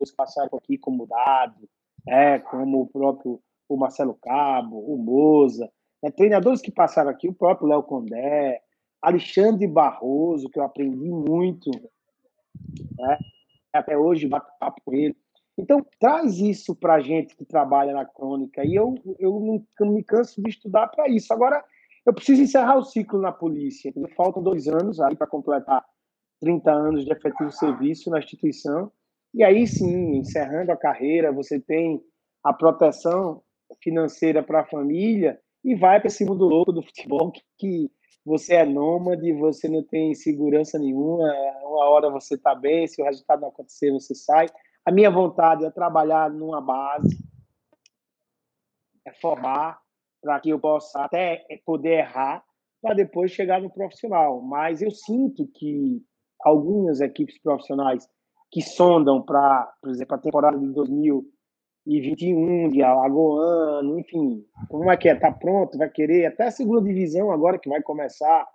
que passaram aqui, como o Dado, é, como o próprio o Marcelo Cabo, o Moza, né, treinadores que passaram aqui, o próprio Léo Condé, Alexandre Barroso, que eu aprendi muito, né, até hoje bato papo com ele. Então, traz isso para a gente que trabalha na crônica, e eu, eu não me canso de estudar para isso. Agora, eu preciso encerrar o ciclo na polícia. Faltam dois anos aí para completar 30 anos de efetivo serviço na instituição. E aí sim, encerrando a carreira, você tem a proteção financeira para a família e vai para esse mundo louco do futebol que, que, você é nômade, você não tem segurança nenhuma, uma hora você está bem, se o resultado não acontecer, você sai. A minha vontade é trabalhar numa base, é formar, para que eu possa até poder errar, para depois chegar no profissional. Mas eu sinto que algumas equipes profissionais que sondam para, por exemplo, a temporada de 2021, de Alagoano, enfim, como é que é? Tá pronto? Vai querer? Até a segunda divisão agora que vai começar,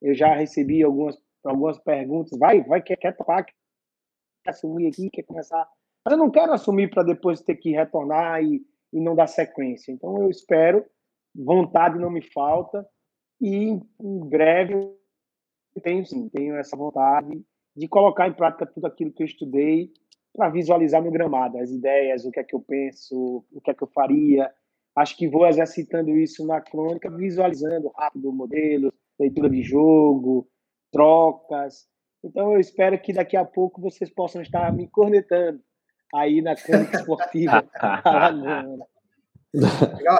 eu já recebi algumas, algumas perguntas. Vai, vai, quer, quer topar, quer assumir aqui, quer começar. Mas eu não quero assumir para depois ter que retornar e, e não dar sequência. Então eu espero vontade não me falta e em breve tenho sim, tenho essa vontade de colocar em prática tudo aquilo que eu estudei para visualizar no gramado, as ideias, o que é que eu penso, o que é que eu faria. Acho que vou exercitando isso na crônica, visualizando rápido modelos, leitura de jogo, trocas. Então eu espero que daqui a pouco vocês possam estar me cornetando aí na crônica esportiva. *laughs* Legal.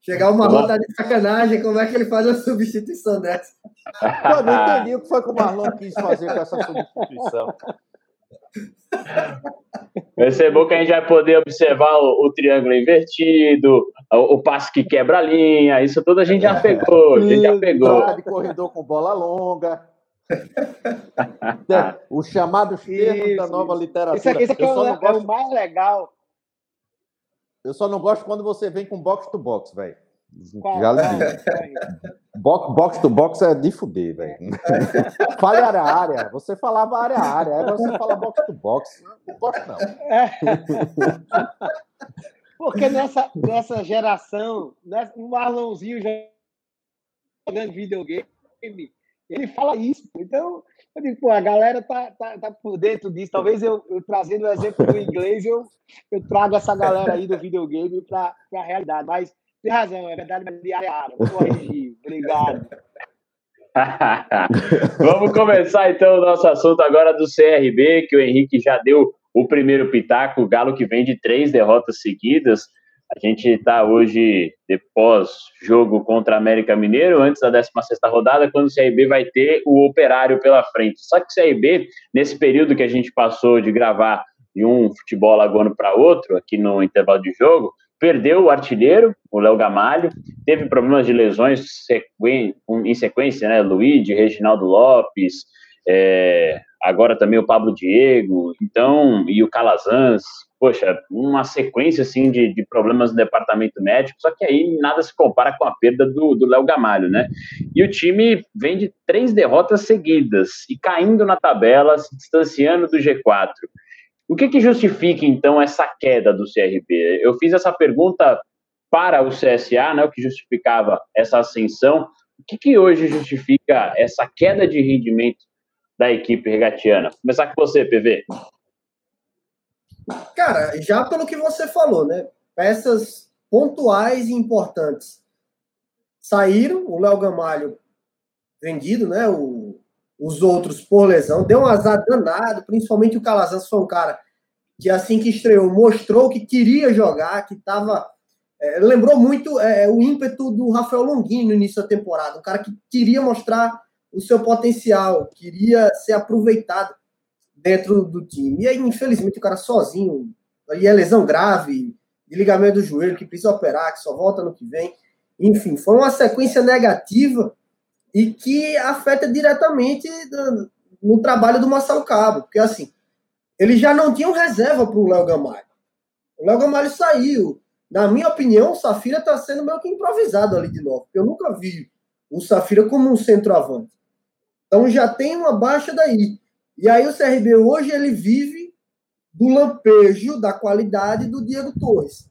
Chegar uma rota de sacanagem, como é que ele faz a substituição dessa? Eu não entendi o que foi que o Marlon quis fazer com essa substituição. *laughs* Vai ser bom que a gente vai poder observar o, o triângulo invertido, o, o, passe que quebra a linha, isso tudo a gente já pegou. A gente já pegou. Troca de corredor com bola longa. o chamado termos da nova literatura. Isso aqui, isso aqui é, o, gosto... é o mais legal eu só não gosto quando você vem com box to box, velho. Já li. Box, box to box é de fuder, velho. *laughs* Fale área a área. Você falava área a área. Aí você fala box to box. Não não. É. Porque nessa, nessa geração, nessa, um Marlonzinho jogando videogame, ele fala isso. Então, eu digo, pô, a galera tá, tá, tá por dentro disso. Talvez eu, eu trazendo o exemplo do inglês, eu, eu trago essa galera aí do videogame para a realidade. Mas tem razão, é verdade, mas corrigir. *laughs* Obrigado. *laughs* Vamos começar então o nosso assunto agora do CRB, que o Henrique já deu o primeiro pitaco, o Galo que vem de três derrotas seguidas. A gente está hoje, depois jogo contra a América Mineiro, antes da 16 rodada, quando o CRB vai ter o operário pela frente. Só que o CRB, nesse período que a gente passou de gravar de um futebol lagoano para outro, aqui no intervalo de jogo, perdeu o artilheiro, o Léo Gamalho, teve problemas de lesões em sequência, né? Luiz, Reginaldo Lopes, é, agora também o Pablo Diego, então, e o Calazans, poxa, uma sequência assim de, de, problemas no departamento médico, só que aí nada se compara com a perda do Léo Gamalho, né? E o time vem de três derrotas seguidas e caindo na tabela, se distanciando do G4. O que, que justifica, então, essa queda do CRB? Eu fiz essa pergunta para o CSA, né, o que justificava essa ascensão. O que, que hoje justifica essa queda de rendimento da equipe regatiana? Começar com você, PV. Cara, já pelo que você falou, né? Peças pontuais e importantes saíram. O Léo Gamalho vendido, né? O, os outros por lesão. Deu um azar danado, principalmente o Calazans foi um cara que assim que estreou mostrou que queria jogar, que estava é, lembrou muito é, o ímpeto do Rafael Longini no início da temporada, um cara que queria mostrar o seu potencial, queria ser aproveitado dentro do time. E aí, infelizmente, o cara sozinho, aí é lesão grave, de ligamento do joelho, que precisa operar, que só volta no que vem. Enfim, foi uma sequência negativa e que afeta diretamente no trabalho do Marcelo Cabo, porque assim, ele já não tinha reserva para o Léo Gamalho. O Léo Gamalho saiu. Na minha opinião, o Safira está sendo meio que improvisado ali de novo, eu nunca vi o Safira como um centroavante. Então já tem uma baixa daí. E aí o CRB hoje ele vive do lampejo da qualidade do Diego Torres.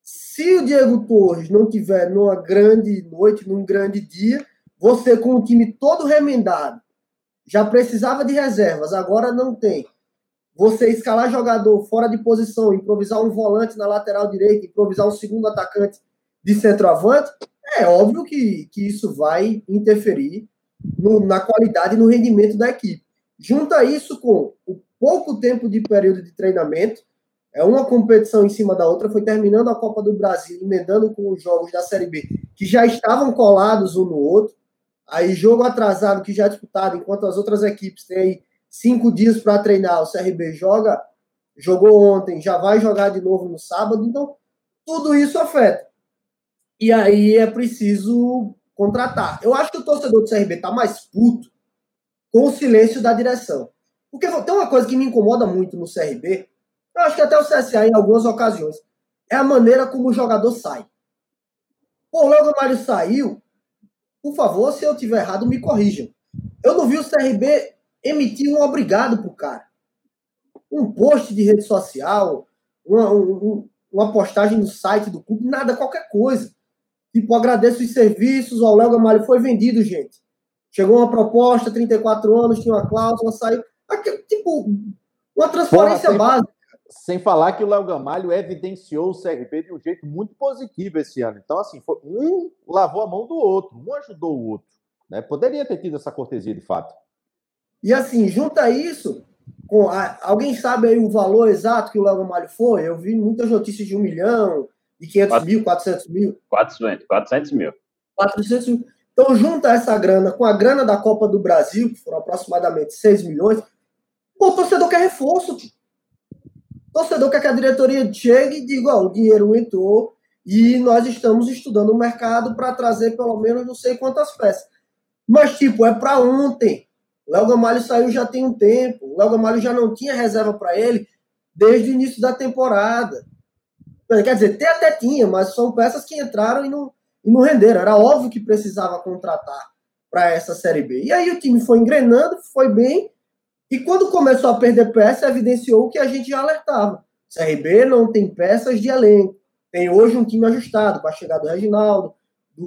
Se o Diego Torres não tiver numa grande noite, num grande dia, você com o time todo remendado, já precisava de reservas, agora não tem. Você escalar jogador fora de posição, improvisar um volante na lateral direita, improvisar um segundo atacante de centroavante, é óbvio que, que isso vai interferir no, na qualidade e no rendimento da equipe. Junta isso com o pouco tempo de período de treinamento, é uma competição em cima da outra, foi terminando a Copa do Brasil, emendando com os jogos da Série B, que já estavam colados um no outro. Aí, jogo atrasado que já é disputado, enquanto as outras equipes têm cinco dias para treinar, o CRB joga, jogou ontem, já vai jogar de novo no sábado, então tudo isso afeta. E aí é preciso contratar. Eu acho que o torcedor do CRB está mais puto com o silêncio da direção. Porque tem uma coisa que me incomoda muito no CRB, eu acho que até o CSA em algumas ocasiões, é a maneira como o jogador sai. Pô, logo o Mário saiu, por favor, se eu tiver errado, me corrijam. Eu não vi o CRB emitir um obrigado pro cara. Um post de rede social, uma, um, uma postagem no site do clube, nada, qualquer coisa. Tipo, agradeço os serviços, o Léo Gamalho foi vendido, gente. Chegou uma proposta, 34 anos, tinha uma cláusula, saiu. Aqui, tipo, uma transparência Porra, básica. Sem falar que o Léo Gamalho evidenciou o CRB de um jeito muito positivo esse ano. Então, assim, foi, um lavou a mão do outro, um ajudou o outro. Né? Poderia ter tido essa cortesia de fato. E assim, junta isso com. A, alguém sabe aí o valor exato que o Léo Gamalho foi? Eu vi muitas notícias de um milhão, de 500 400, mil, 400 mil. 400, 400 mil. 400 mil. Então, junta essa grana com a grana da Copa do Brasil, que foram aproximadamente 6 milhões, o torcedor quer reforço. Tio. Torcedor quer que a diretoria chegue e diga: ó, o dinheiro entrou e nós estamos estudando o mercado para trazer pelo menos não sei quantas peças. Mas, tipo, é para ontem. Léo Gamalho saiu já tem um tempo. Léo Gamalho já não tinha reserva para ele desde o início da temporada. Quer dizer, tem até tinha, mas são peças que entraram e não, e não renderam. Era óbvio que precisava contratar para essa Série B. E aí o time foi engrenando, foi bem, e quando começou a perder peças, evidenciou que a gente já alertava. CRB não tem peças de elenco. Tem hoje um time ajustado, com a chegada do Reginaldo,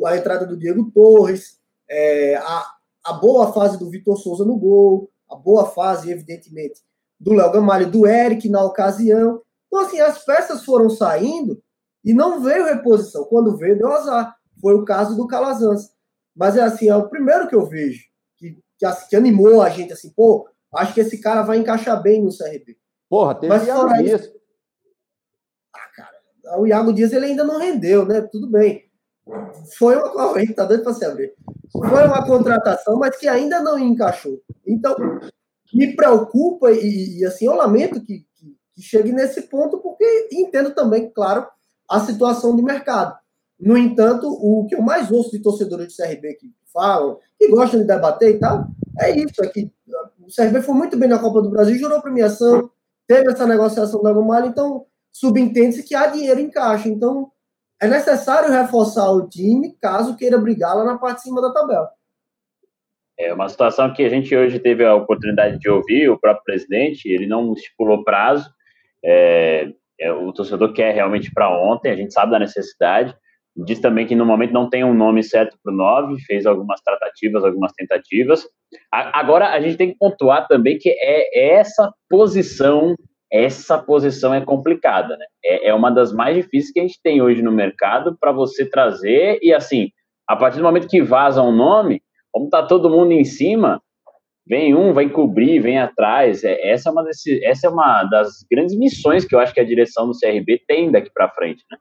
a entrada do Diego Torres, é, a, a boa fase do Vitor Souza no gol, a boa fase, evidentemente, do Léo Gamalho, do Eric na ocasião. Então, assim, as peças foram saindo e não veio reposição. Quando veio, deu azar. Foi o caso do Calazans. Mas é assim, é o primeiro que eu vejo que, que, assim, que animou a gente assim, pô, acho que esse cara vai encaixar bem no CRB. Porra, teve Mas Iago Dias. Isso... Ah, cara, o Iago Dias ele ainda não rendeu, né? Tudo bem. Foi uma. *laughs* A gente tá doido pra se abrir. Foi uma contratação, mas que ainda não encaixou. Então, me preocupa e, e assim, eu lamento que, que, que chegue nesse ponto, porque entendo também, claro, a situação de mercado. No entanto, o que eu mais ouço de torcedores de CRB que falam, que gostam de debater e tal, é isso, que o CRB foi muito bem na Copa do Brasil, jurou premiação, teve essa negociação da Gomalha, então subentende-se que há dinheiro em caixa. Então, é necessário reforçar o time caso queira brigar lá na parte de cima da tabela. É uma situação que a gente hoje teve a oportunidade de ouvir o próprio presidente, ele não estipulou prazo, é, é, o torcedor quer realmente para ontem, a gente sabe da necessidade, Diz também que no momento não tem um nome certo para o 9, fez algumas tratativas, algumas tentativas. agora a gente tem que pontuar também que é essa posição, essa posição é complicada, né? É, é uma das mais difíceis que a gente tem hoje no mercado para você trazer e assim, a partir do momento que vaza um nome, como tá todo mundo em cima, vem um, vai cobrir, vem atrás. É, essa, é uma desse, essa é uma das grandes missões que eu acho que a direção do CRB tem daqui para frente, né?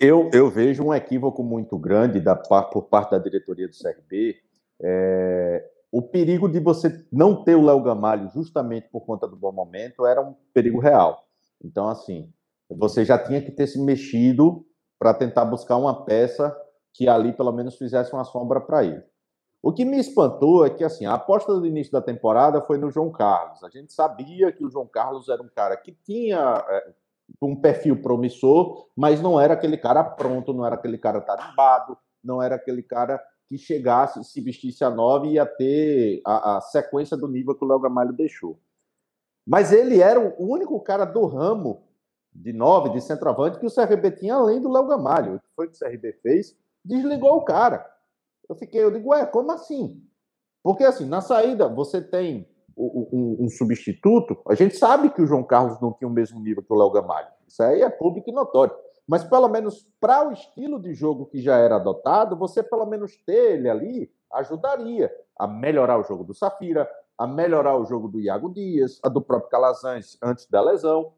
Eu, eu vejo um equívoco muito grande da, por parte da diretoria do CRB. É, o perigo de você não ter o Léo Gamalho justamente por conta do bom momento era um perigo real. Então, assim, você já tinha que ter se mexido para tentar buscar uma peça que ali pelo menos fizesse uma sombra para ele. O que me espantou é que assim, a aposta do início da temporada foi no João Carlos. A gente sabia que o João Carlos era um cara que tinha é, um perfil promissor, mas não era aquele cara pronto, não era aquele cara tarimbado, não era aquele cara que chegasse, se vestisse a nove e ia ter a, a sequência do nível que o Léo Gamalho deixou. Mas ele era o único cara do ramo de nove, de centroavante, que o CRB tinha além do Léo Gamalho. O que foi que o CRB fez? Desligou o cara. Eu fiquei, eu digo, ué, como assim? Porque assim, na saída você tem um, um, substituto, a gente sabe que o João Carlos não tinha o mesmo nível que o Léo Gamalho. Isso aí é público e notório. Mas pelo menos para o estilo de jogo que já era adotado, você pelo menos ter ele ali ajudaria a melhorar o jogo do Safira, a melhorar o jogo do Iago Dias, a do próprio Calazans antes da lesão.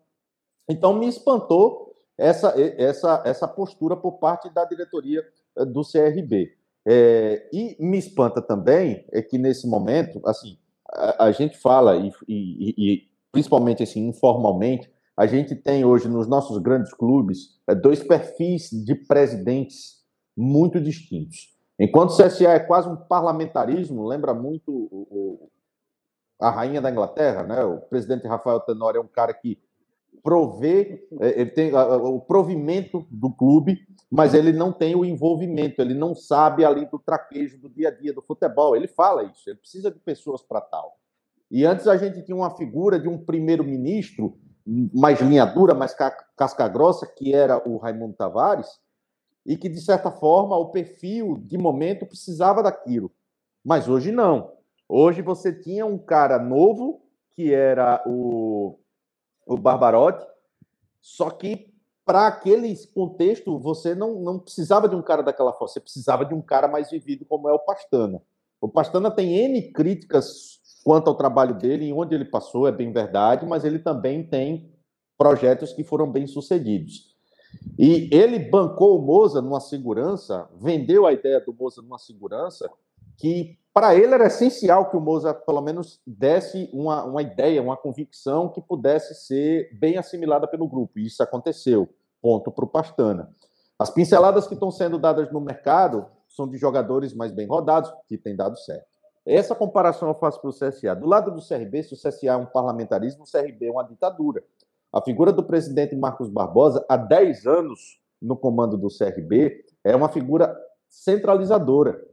Então me espantou essa, essa, essa postura por parte da diretoria eh, do CRB. É, e me espanta também é que nesse momento, assim, a, gente fala e, e, e, principalmente assim informalmente, a gente tem hoje nos nossos grandes clubes é, dois perfis de presidentes muito distintos. Enquanto o CSA é quase um parlamentarismo, lembra muito o, o, a rainha da Inglaterra, né? O presidente Rafael Tenório é um cara que provê, é, ele tem o provimento do clube, mas ele não tem o envolvimento, ele não sabe ali do traquejo do dia a dia do futebol. Ele fala isso, ele precisa de pessoas para tal. E antes a gente tinha uma figura de um primeiro-ministro mais linha dura, mais casca grossa, que era o Raimundo Tavares, e que, de certa forma, o perfil de momento precisava daquilo. Mas hoje não. Hoje você tinha um cara novo, que era o o Barbarotti, só que para aquele contexto você não, não precisava de um cara daquela forma, você precisava de um cara mais vivido como é o Pastana. O Pastana tem N críticas quanto ao trabalho dele, em onde ele passou, é bem verdade, mas ele também tem projetos que foram bem sucedidos. E ele bancou o Moza numa segurança, vendeu a ideia do Moza numa segurança, que para ele era essencial que o Mozart, pelo menos, desse uma, uma ideia, uma convicção que pudesse ser bem assimilada pelo grupo. E isso aconteceu. Ponto para o Pastana. As pinceladas que estão sendo dadas no mercado são de jogadores mais bem rodados, que têm dado certo. Essa comparação eu faço para o CSA. Do lado do CRB, se o CSA é um parlamentarismo, o CRB é uma ditadura. A figura do presidente Marcos Barbosa, há 10 anos no comando do CRB, é uma figura centralizadora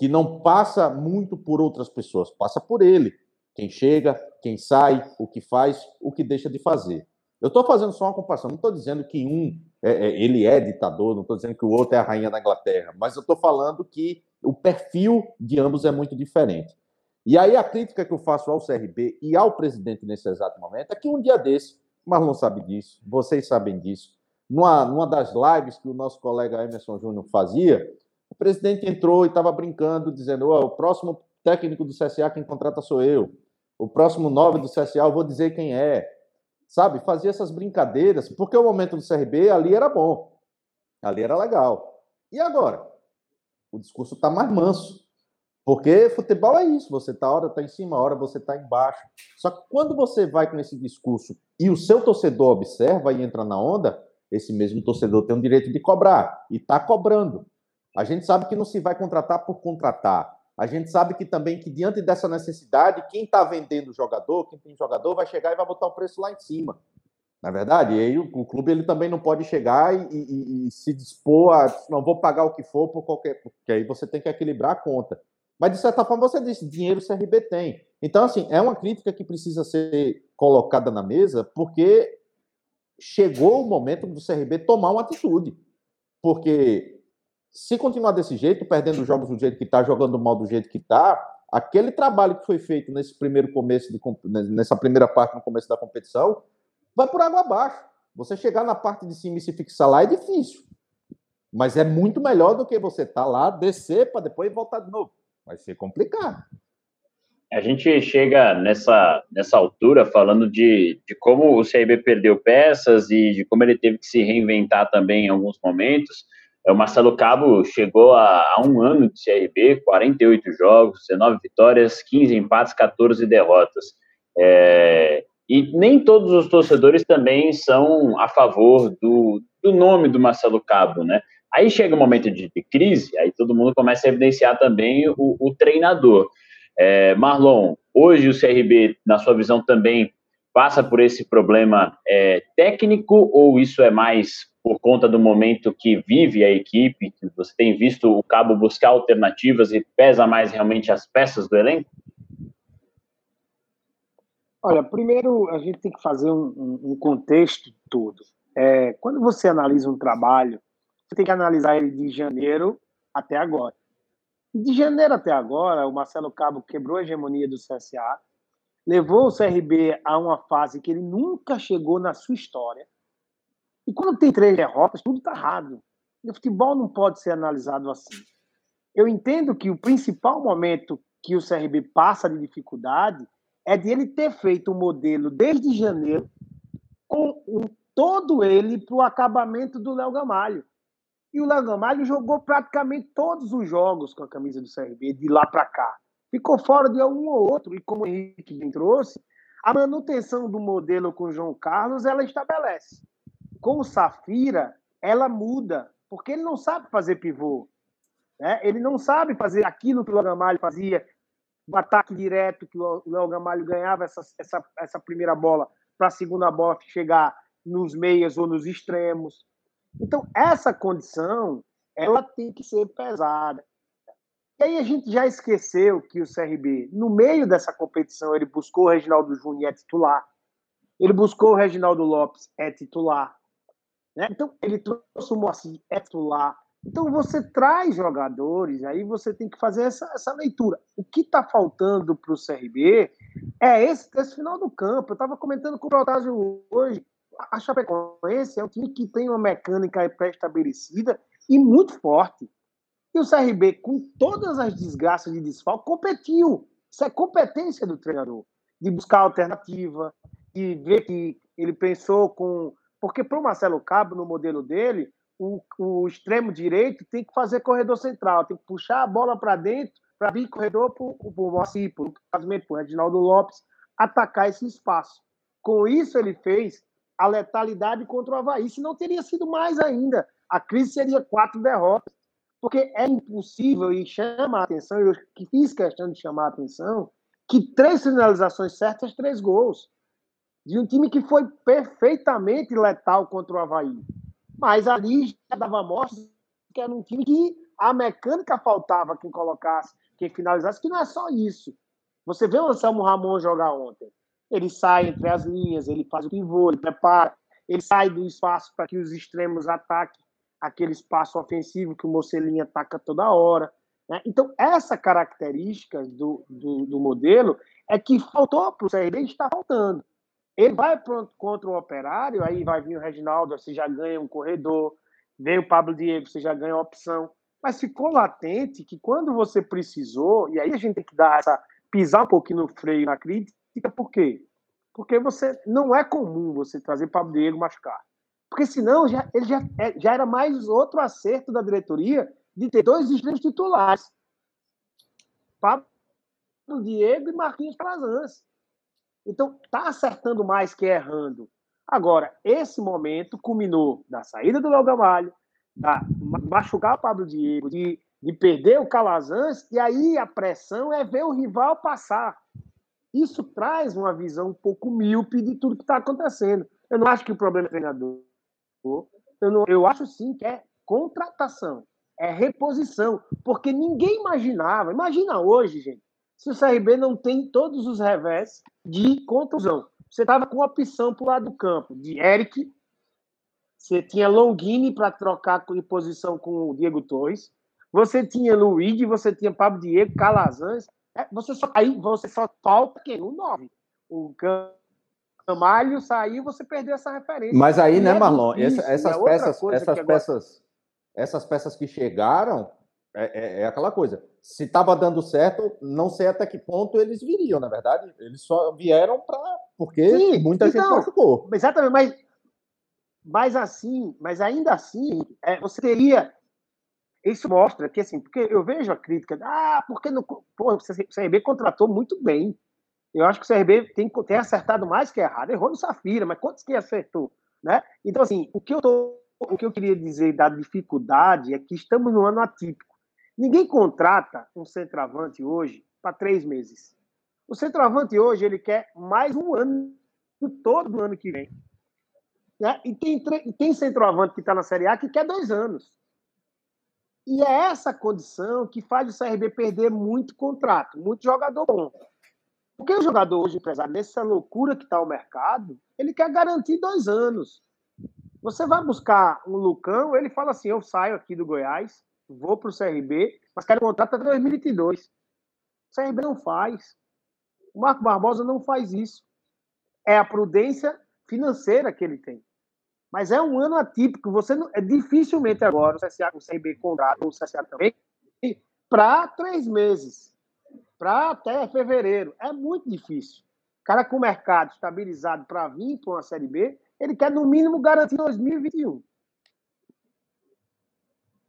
que não passa muito por outras pessoas, passa por ele. Quem chega, quem sai, o que faz, o que deixa de fazer. Eu estou fazendo só uma comparação, não estou dizendo que um é, é, ele é ditador, não estou dizendo que o outro é a rainha da Inglaterra, mas eu estou falando que o perfil de ambos é muito diferente. E aí a crítica que eu faço ao CRB e ao presidente nesse exato momento é que um dia desse, Marlon sabe disso, vocês sabem disso, numa, numa das lives que o nosso colega Emerson Júnior fazia, presidente entrou e estava brincando, dizendo: oh, o próximo técnico do CSA quem contrata sou eu. O próximo nove do CSA eu vou dizer quem é. Sabe? Fazia essas brincadeiras, porque o momento do CRB ali era bom. Ali era legal. E agora? O discurso está mais manso. Porque futebol é isso, você tá hora tá em cima, hora você está embaixo. Só que quando você vai com esse discurso e o seu torcedor observa e entra na onda, esse mesmo torcedor tem o direito de cobrar e está cobrando. A gente sabe que não se vai contratar por contratar. A gente sabe que também que diante dessa necessidade, quem está vendendo o jogador, quem tem jogador, vai chegar e vai botar o preço lá em cima. Na é verdade, e aí o, o, clube ele também não pode chegar e, e, e, se dispor a não vou pagar o que for por qualquer, porque aí você tem que equilibrar a conta. Mas de certa forma você disse, dinheiro o CRB tem. Então assim é uma crítica que precisa ser colocada na mesa, porque chegou o momento do CRB tomar uma atitude, porque se continuar desse jeito, perdendo os jogos do jeito que está, jogando mal do jeito que está, aquele trabalho que foi feito nesse primeiro começo, de, nessa primeira parte no começo da competição, vai por água abaixo. Você chegar na parte de cima e se fixar lá é difícil. Mas é muito melhor do que você estar tá lá, descer para depois voltar de novo. Vai ser complicado. A gente chega nessa, nessa altura falando de, de como o CIB perdeu peças e de como ele teve que se reinventar também em alguns momentos. É, o Marcelo Cabo chegou a, a, um ano de CRB, 48 jogos, 19 vitórias, 15 empates, 14 derrotas. É, e nem todos os torcedores também são a favor do, do nome do Marcelo Cabo, né? Aí chega um momento de, de crise, aí todo mundo começa a evidenciar também o, o treinador. É, Marlon, hoje o CRB, na sua visão, também passa por esse problema é, técnico ou isso é mais por conta do momento que vive a equipe? Você tem visto o Cabo buscar alternativas e pesa mais realmente as peças do elenco? Olha, primeiro a gente tem que fazer um, um contexto todo. É, quando você analisa um trabalho, você tem que analisar ele de janeiro até agora. De janeiro até agora, o Marcelo Cabo quebrou a hegemonia do CSA, levou o CRB a uma fase que ele nunca chegou na sua história. E quando tem três derrotas, tudo está errado. E o futebol não pode ser analisado assim. Eu entendo que o principal momento que o CRB passa de dificuldade é de ele ter feito um modelo desde janeiro com um, todo ele para o acabamento do Léo Gamalho. E o Léo Gamalho jogou praticamente todos os jogos com a camisa do CRB, de lá para cá. Ficou fora de um ou outro, e como o Henrique bem trouxe, a manutenção do modelo com o João Carlos, ela estabelece. Com o Safira, ela muda, porque ele não sabe fazer pivô. Né? Ele não sabe fazer aquilo que o Léo Gamalho fazia, o ataque direto que o Léo Gamalho ganhava essa, essa, essa primeira bola para a segunda bola chegar nos meias ou nos extremos. Então, essa condição, ela tem que ser pesada. E aí a gente já esqueceu que o CRB, no meio dessa competição, ele buscou o Reginaldo Júnior é titular. Ele buscou o Reginaldo Lopes, é titular. Né? Então, ele trouxe o Moacir, é titular. Então, você traz jogadores, aí você tem que fazer essa, essa leitura. O que está faltando para o CRB é esse, esse final do campo. Eu estava comentando com o Protásio hoje a Chapecoense é um time que tem uma mecânica pré-estabelecida e muito forte. E o CRB, com todas as desgraças de desfalque, competiu. Isso é competência do treinador. De buscar alternativa, de ver que ele pensou com. Porque para o Marcelo Cabo, no modelo dele, o, o, extremo direito tem que fazer corredor central, tem que puxar a bola para dentro para abrir corredor para o Moacir, para o Reginaldo Lopes, atacar esse espaço. Com isso, ele fez a letalidade contra o Havaí, se não teria sido mais ainda. A crise seria quatro derrotas. Porque é impossível, e chama a atenção, eu fiz questão de chamar a atenção, que três finalizações certas, três gols. De um time que foi perfeitamente letal contra o Havaí. Mas ali já dava mostra que era um time que a mecânica faltava quem colocasse, quem finalizasse, que não é só isso. Você vê o Anselmo Ramon jogar ontem ele sai entre as linhas, ele faz o pivô, ele prepara, ele sai do espaço para que os extremos ataquem aquele espaço ofensivo que o Mocelinho ataca toda hora. Né? Então, essa característica do, do, do, modelo é que faltou para o CRB está faltando. Ele vai contra o operário, aí vai vir o Reginaldo, você já ganha um corredor, vem o Pablo Diego, você já ganha uma opção. Mas ficou latente que quando você precisou, e aí a gente tem que dar essa pisar um pouquinho no freio na crítica, por quê? Porque você não é comum você trazer Pablo Diego machucar. Porque senão já, ele já, é, já era mais outro acerto da diretoria de ter dois extremos titulares. Pablo Diego e Marquinhos Calazans. Então, tá acertando mais que errando. Agora, esse momento culminou da saída do Léo Gamalho, da machucar o Pablo Diego, de, de perder o Calazans, e aí a pressão é ver o rival passar. Isso traz uma visão um pouco míope de tudo que está acontecendo. Eu não acho que o problema é treinador. Eu, não, eu acho sim que é contratação, é reposição, porque ninguém imaginava. Imagina hoje, gente, se o CRB não tem todos os revés de contusão. Você estava com opção para o lado do campo de Eric, você tinha Longini para trocar de posição com o Diego Torres, você tinha Luigi, você tinha Pablo Diego, Calazans, é, você só aí você só falta quem? O 9. O Camalho saiu, você perdeu essa referência. Mas aí, né, é Marlon, essa, essas é peças, essas peças, essas peças que chegaram é, é, é aquela coisa. Se estava dando certo, não sei até que ponto eles viriam, na verdade. Eles só vieram para porque Sim, muita então, gente machucou. Exatamente, mas mas assim, mas ainda assim, é, você teria isso mostra que, assim, porque eu vejo a crítica, ah, porque pô, o CRB contratou muito bem. Eu acho que o CRB tem, tem acertado mais que errado. Errou no Safira, mas quantos que acertou? Né? Então, assim, o que, eu tô, o que eu queria dizer da dificuldade é que estamos no ano atípico. Ninguém contrata um centroavante hoje para três meses. O centroavante hoje ele quer mais um ano, todo do ano que vem. Né? E tem, tem centroavante que está na Série A que quer dois anos. E é essa condição que faz o CRB perder muito contrato, muito jogador bom. Porque o jogador hoje, empresário, nessa loucura que está o mercado, ele quer garantir dois anos. Você vai buscar um Lucão, ele fala assim: eu saio aqui do Goiás, vou para o CRB, mas quero contrato até 2022. O CRB não faz. O Marco Barbosa não faz isso. É a prudência financeira que ele tem. Mas é um ano atípico. Você não, é dificilmente agora o CSA, o CRB contrata, o CSA também, para três meses, para até fevereiro. É muito difícil. O cara com o mercado estabilizado para vir para uma Série B, ele quer no mínimo garantir 2021.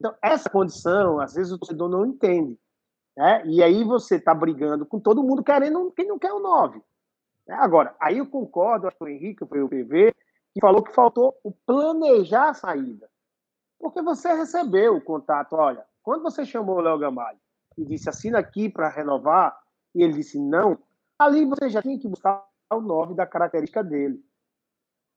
Então, essa condição, às vezes o torcedor não entende. Né? E aí você está brigando com todo mundo querendo quem não quer o 9. Né? Agora, aí eu concordo, que o Henrique foi o PV, que falou que faltou o planejar a saída. Porque você recebeu o contato, olha, quando você chamou o Léo Gamalho e disse assina aqui para renovar, e ele disse não, ali você já tinha que buscar o 9 da característica dele.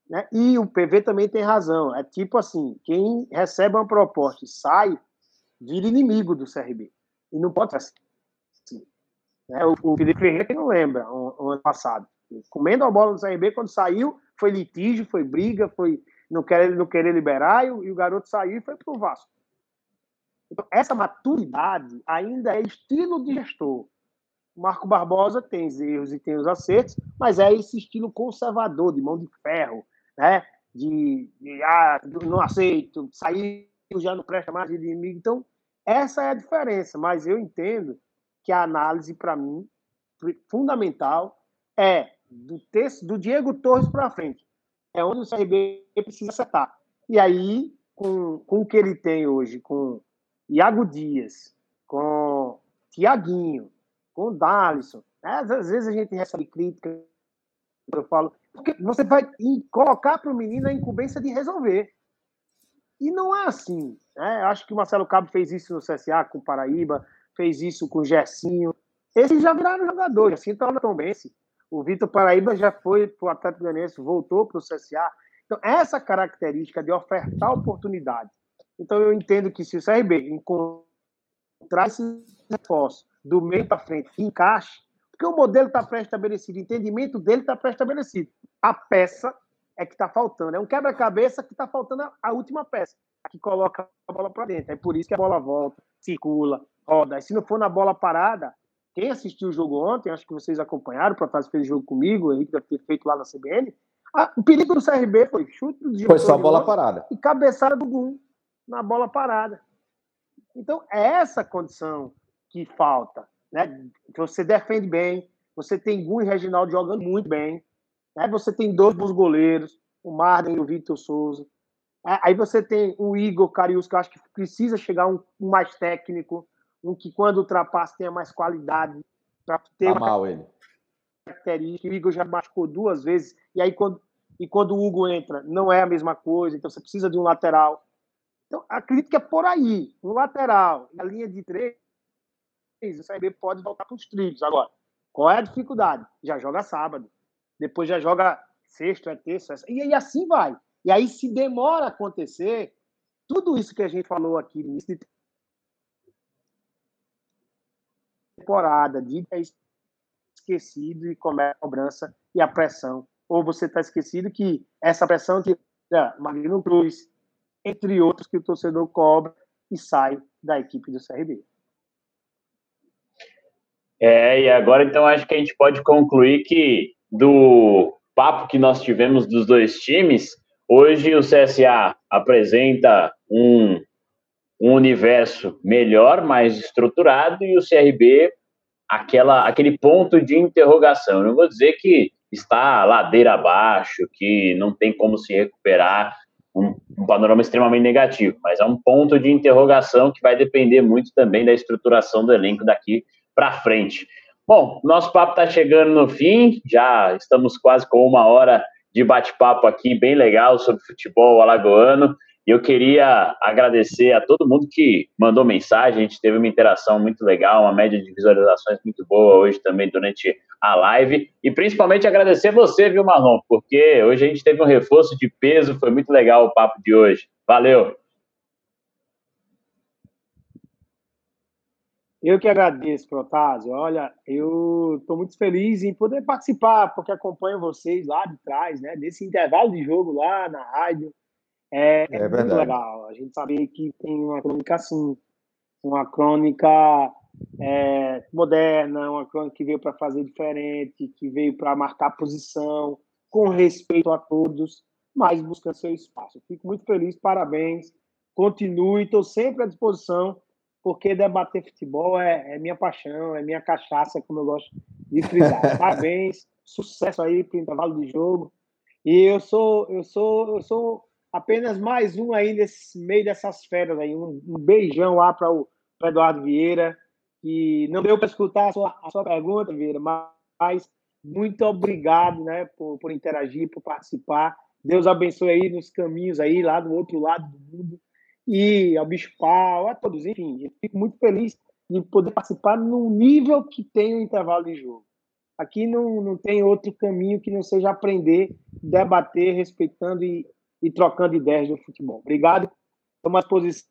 Né? E o PV também tem razão. É tipo assim: quem recebe uma proposta e sai, vira inimigo do CRB. E não pode ser assim. Né? O, o Felipe Ferreira, não lembra, o, ano passado, comendo a bola do CRB, quando saiu, foi litígio, foi briga, foi não querer, não querer liberar, e o, e o garoto saiu e foi para o Vasco. Então, essa maturidade ainda é estilo de gestor. O Marco Barbosa tem os erros e tem os acertos, mas é esse estilo conservador, de mão de ferro, né? De, de ah, não aceito, saiu, já não presta mais de inimigo. Então, essa é a diferença. Mas eu entendo que a análise, para mim, fundamental é do texto do Diego Torres para frente. É onde o CRB precisa acertar. E aí, com, com o que ele tem hoje, com Iago Dias, com Tiaguinho, com Dalisson, né? às vezes a gente recebe crítica, eu falo, porque você vai colocar para o menino a incumbência de resolver. E não é assim. Né? Eu acho que o Marcelo Cabo fez isso no CSA com o Paraíba, fez isso com o Gersinho. Esses já viraram jogadores, assim está o Tombense. O Vitor Paraíba já foi para o Atlético Goianiense, voltou para o CSA. Então, essa característica de ofertar oportunidade. Então, eu entendo que se o CRB encontrar esse reforço do meio para frente e encaixe, porque o modelo está pré-estabelecido, o entendimento dele está pré-estabelecido. A peça é que está faltando. É um quebra-cabeça que está faltando a, a, última peça, que coloca a bola para dentro. É por isso que a bola volta, circula, roda. E se não for na bola parada, quem assistiu o jogo ontem, acho que vocês acompanharam, o Protásio fez o jogo comigo, o Henrique deve ter feito lá na CBN. O perigo do CRB foi chute do Foi só bola parada. E cabeçada do Gum na bola parada. Então, é essa condição que falta né? Você defende bem, você tem Gu e Reginaldo jogando muito bem, né? Você tem dois bons goleiros, o Marden e o Vitor Souza. Aí você tem o Igor Carius, que eu acho que precisa chegar um, um mais técnico, um que quando ultrapassa tenha mais qualidade para ter tá mal ele. característica. O Igor já machucou duas vezes e aí quando e quando o Hugo entra não é a mesma coisa, então você precisa de um lateral. Então a crítica é por aí, um lateral, na linha de três o CRB pode voltar para os trilhos. Agora, qual é a dificuldade? Já joga sábado, depois já joga sexto, é terça, é... e aí assim vai. E aí, se demora a acontecer, tudo isso que a gente falou aqui de temporada, de é esquecido e começa a cobrança e a pressão. Ou você está esquecido que essa pressão tira Magno Cruz, entre outros, que o torcedor cobra e sai da equipe do CRB. É, e agora então acho que a gente pode concluir que do papo que nós tivemos dos dois times, hoje o CSA apresenta um, um universo melhor, mais estruturado, e o CRB aquela, aquele ponto de interrogação. Eu não vou dizer que está ladeira abaixo, que não tem como se recuperar, um, um, panorama extremamente negativo, mas é um ponto de interrogação que vai depender muito também da estruturação do elenco daqui para frente. Bom, nosso papo está chegando no fim, já estamos quase com uma hora de bate-papo aqui, bem legal sobre futebol alagoano. E eu queria agradecer a todo mundo que mandou mensagem, a gente teve uma interação muito legal, uma média de visualizações muito boa hoje também durante a live. E principalmente agradecer você, viu, Marlon, porque hoje a gente teve um reforço de peso, foi muito legal o papo de hoje. Valeu! Eu que agradeço, Protásio. Olha, eu estou muito feliz em poder participar, porque acompanho vocês lá de trás, né? Desse intervalo de jogo lá na rádio. É, é, é muito legal. A gente sabe que tem uma crônica assim, uma crônica é, moderna, uma crônica que veio para fazer diferente, que veio para marcar posição, com respeito a todos, mas buscando seu espaço. Fico muito feliz, parabéns. Continue, estou sempre à disposição porque debater futebol é, é, minha paixão, é minha cachaça, como eu gosto de frisar. *laughs* Parabéns, sucesso aí para o intervalo de jogo. E eu sou, eu sou, eu sou apenas mais um aí nesse meio dessas férias aí. Um, um beijão lá para o Eduardo Vieira, que não deu para escutar a sua, a sua pergunta, Vieira, mas muito obrigado, né, por, por interagir, por participar. Deus abençoe aí nos caminhos aí lá do outro lado do mundo e ao Bicho Pau, a todos, enfim, eu fico muito feliz de poder participar no nível que tem o intervalo de jogo. Aqui não, não tem outro caminho que não seja aprender, debater, respeitando e, e trocando ideias do futebol. Obrigado. Estou à disposição.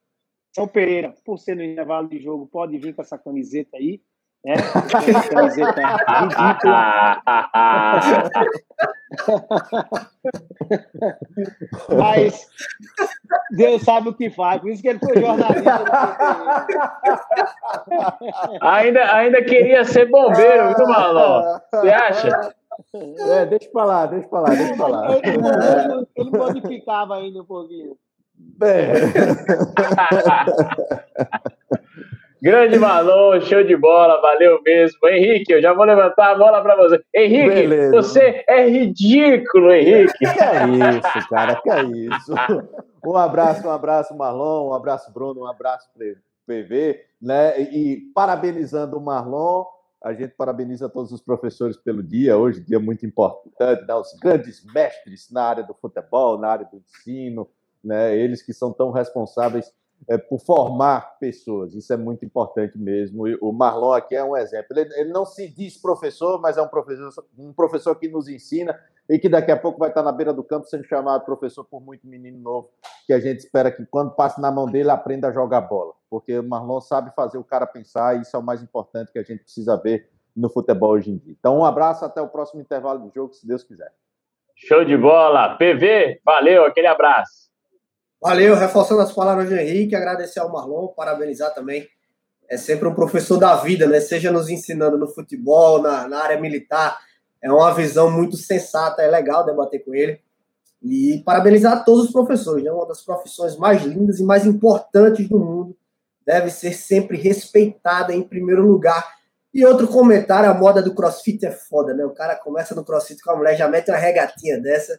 Pereira, por ser no intervalo de jogo, pode vir com essa camiseta aí. Né? *laughs* Camiseta *laughs* ridícula. *laughs* *laughs* Mas Deus sabe o que faz, por isso que ele foi jornalista. ainda, ainda queria ser bombeiro, viu, Marlon? Você acha? É, deixa pra lá, deixa pra lá, deixa pra lá. Ele, ele, ele modificava ainda um pouquinho. É. *laughs* Grande Marlon, show de bola, valeu mesmo. Henrique, eu já vou levantar a bola para você. Henrique, Beleza. você é ridículo, Henrique. Que é isso, cara, que é isso. Um abraço, um abraço, Marlon, um abraço, Bruno, um abraço, PV, né? E parabenizando o Marlon, a gente parabeniza todos os professores pelo dia, hoje, dia muito importante, né? os grandes mestres na área do futebol, na área do ensino, né? Eles que são tão responsáveis é, por formar pessoas. Isso é muito importante mesmo. E o Marlon aqui é um exemplo. Ele, ele, não se diz professor, mas é um professor, um professor que nos ensina e que daqui a pouco vai estar na beira do campo sendo chamado professor por muito menino novo, que a gente espera que quando passe na mão dele aprenda a jogar bola, porque o Marlon sabe fazer o cara pensar e isso é o mais importante que a gente precisa ver no futebol hoje em dia. Então, um abraço, até o próximo intervalo do jogo, se Deus quiser. Show de bola. PV, valeu, aquele abraço. Valeu, reforçando as palavras do Henrique, agradecer ao Marlon, parabenizar também. É sempre um professor da vida, né? Seja nos ensinando no futebol, na, na área militar. É uma visão muito sensata, é legal debater com ele. E parabenizar todos os professores, né? Uma das profissões mais lindas e mais importantes do mundo. Deve ser sempre respeitada em primeiro lugar. E outro comentário, a moda do crossfit é foda, né? O cara começa no crossfit com a mulher, já mete uma regatinha dessa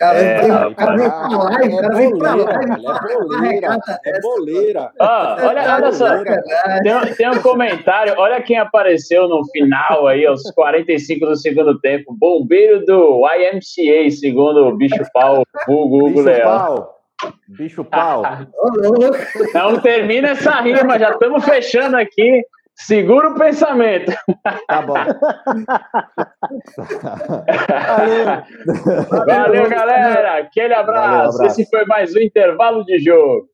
cara é, vem, o cara vem pra live, o cara vem pra live. É boleira, é boleira. Ah, olha, olha só, tem, tem um comentário, olha quem apareceu no final aí, aos 45 do segundo tempo, bombeiro do YMCA, segundo o Bicho Pau, o Google Leão. Bicho pau. *laughs* Não termina essa rima, já estamos fechando aqui. Segura o pensamento. Tá bom. *laughs* Valeu. Valeu, galera. Aquele abraço. Valeu, abraço. Esse foi mais um intervalo de jogo.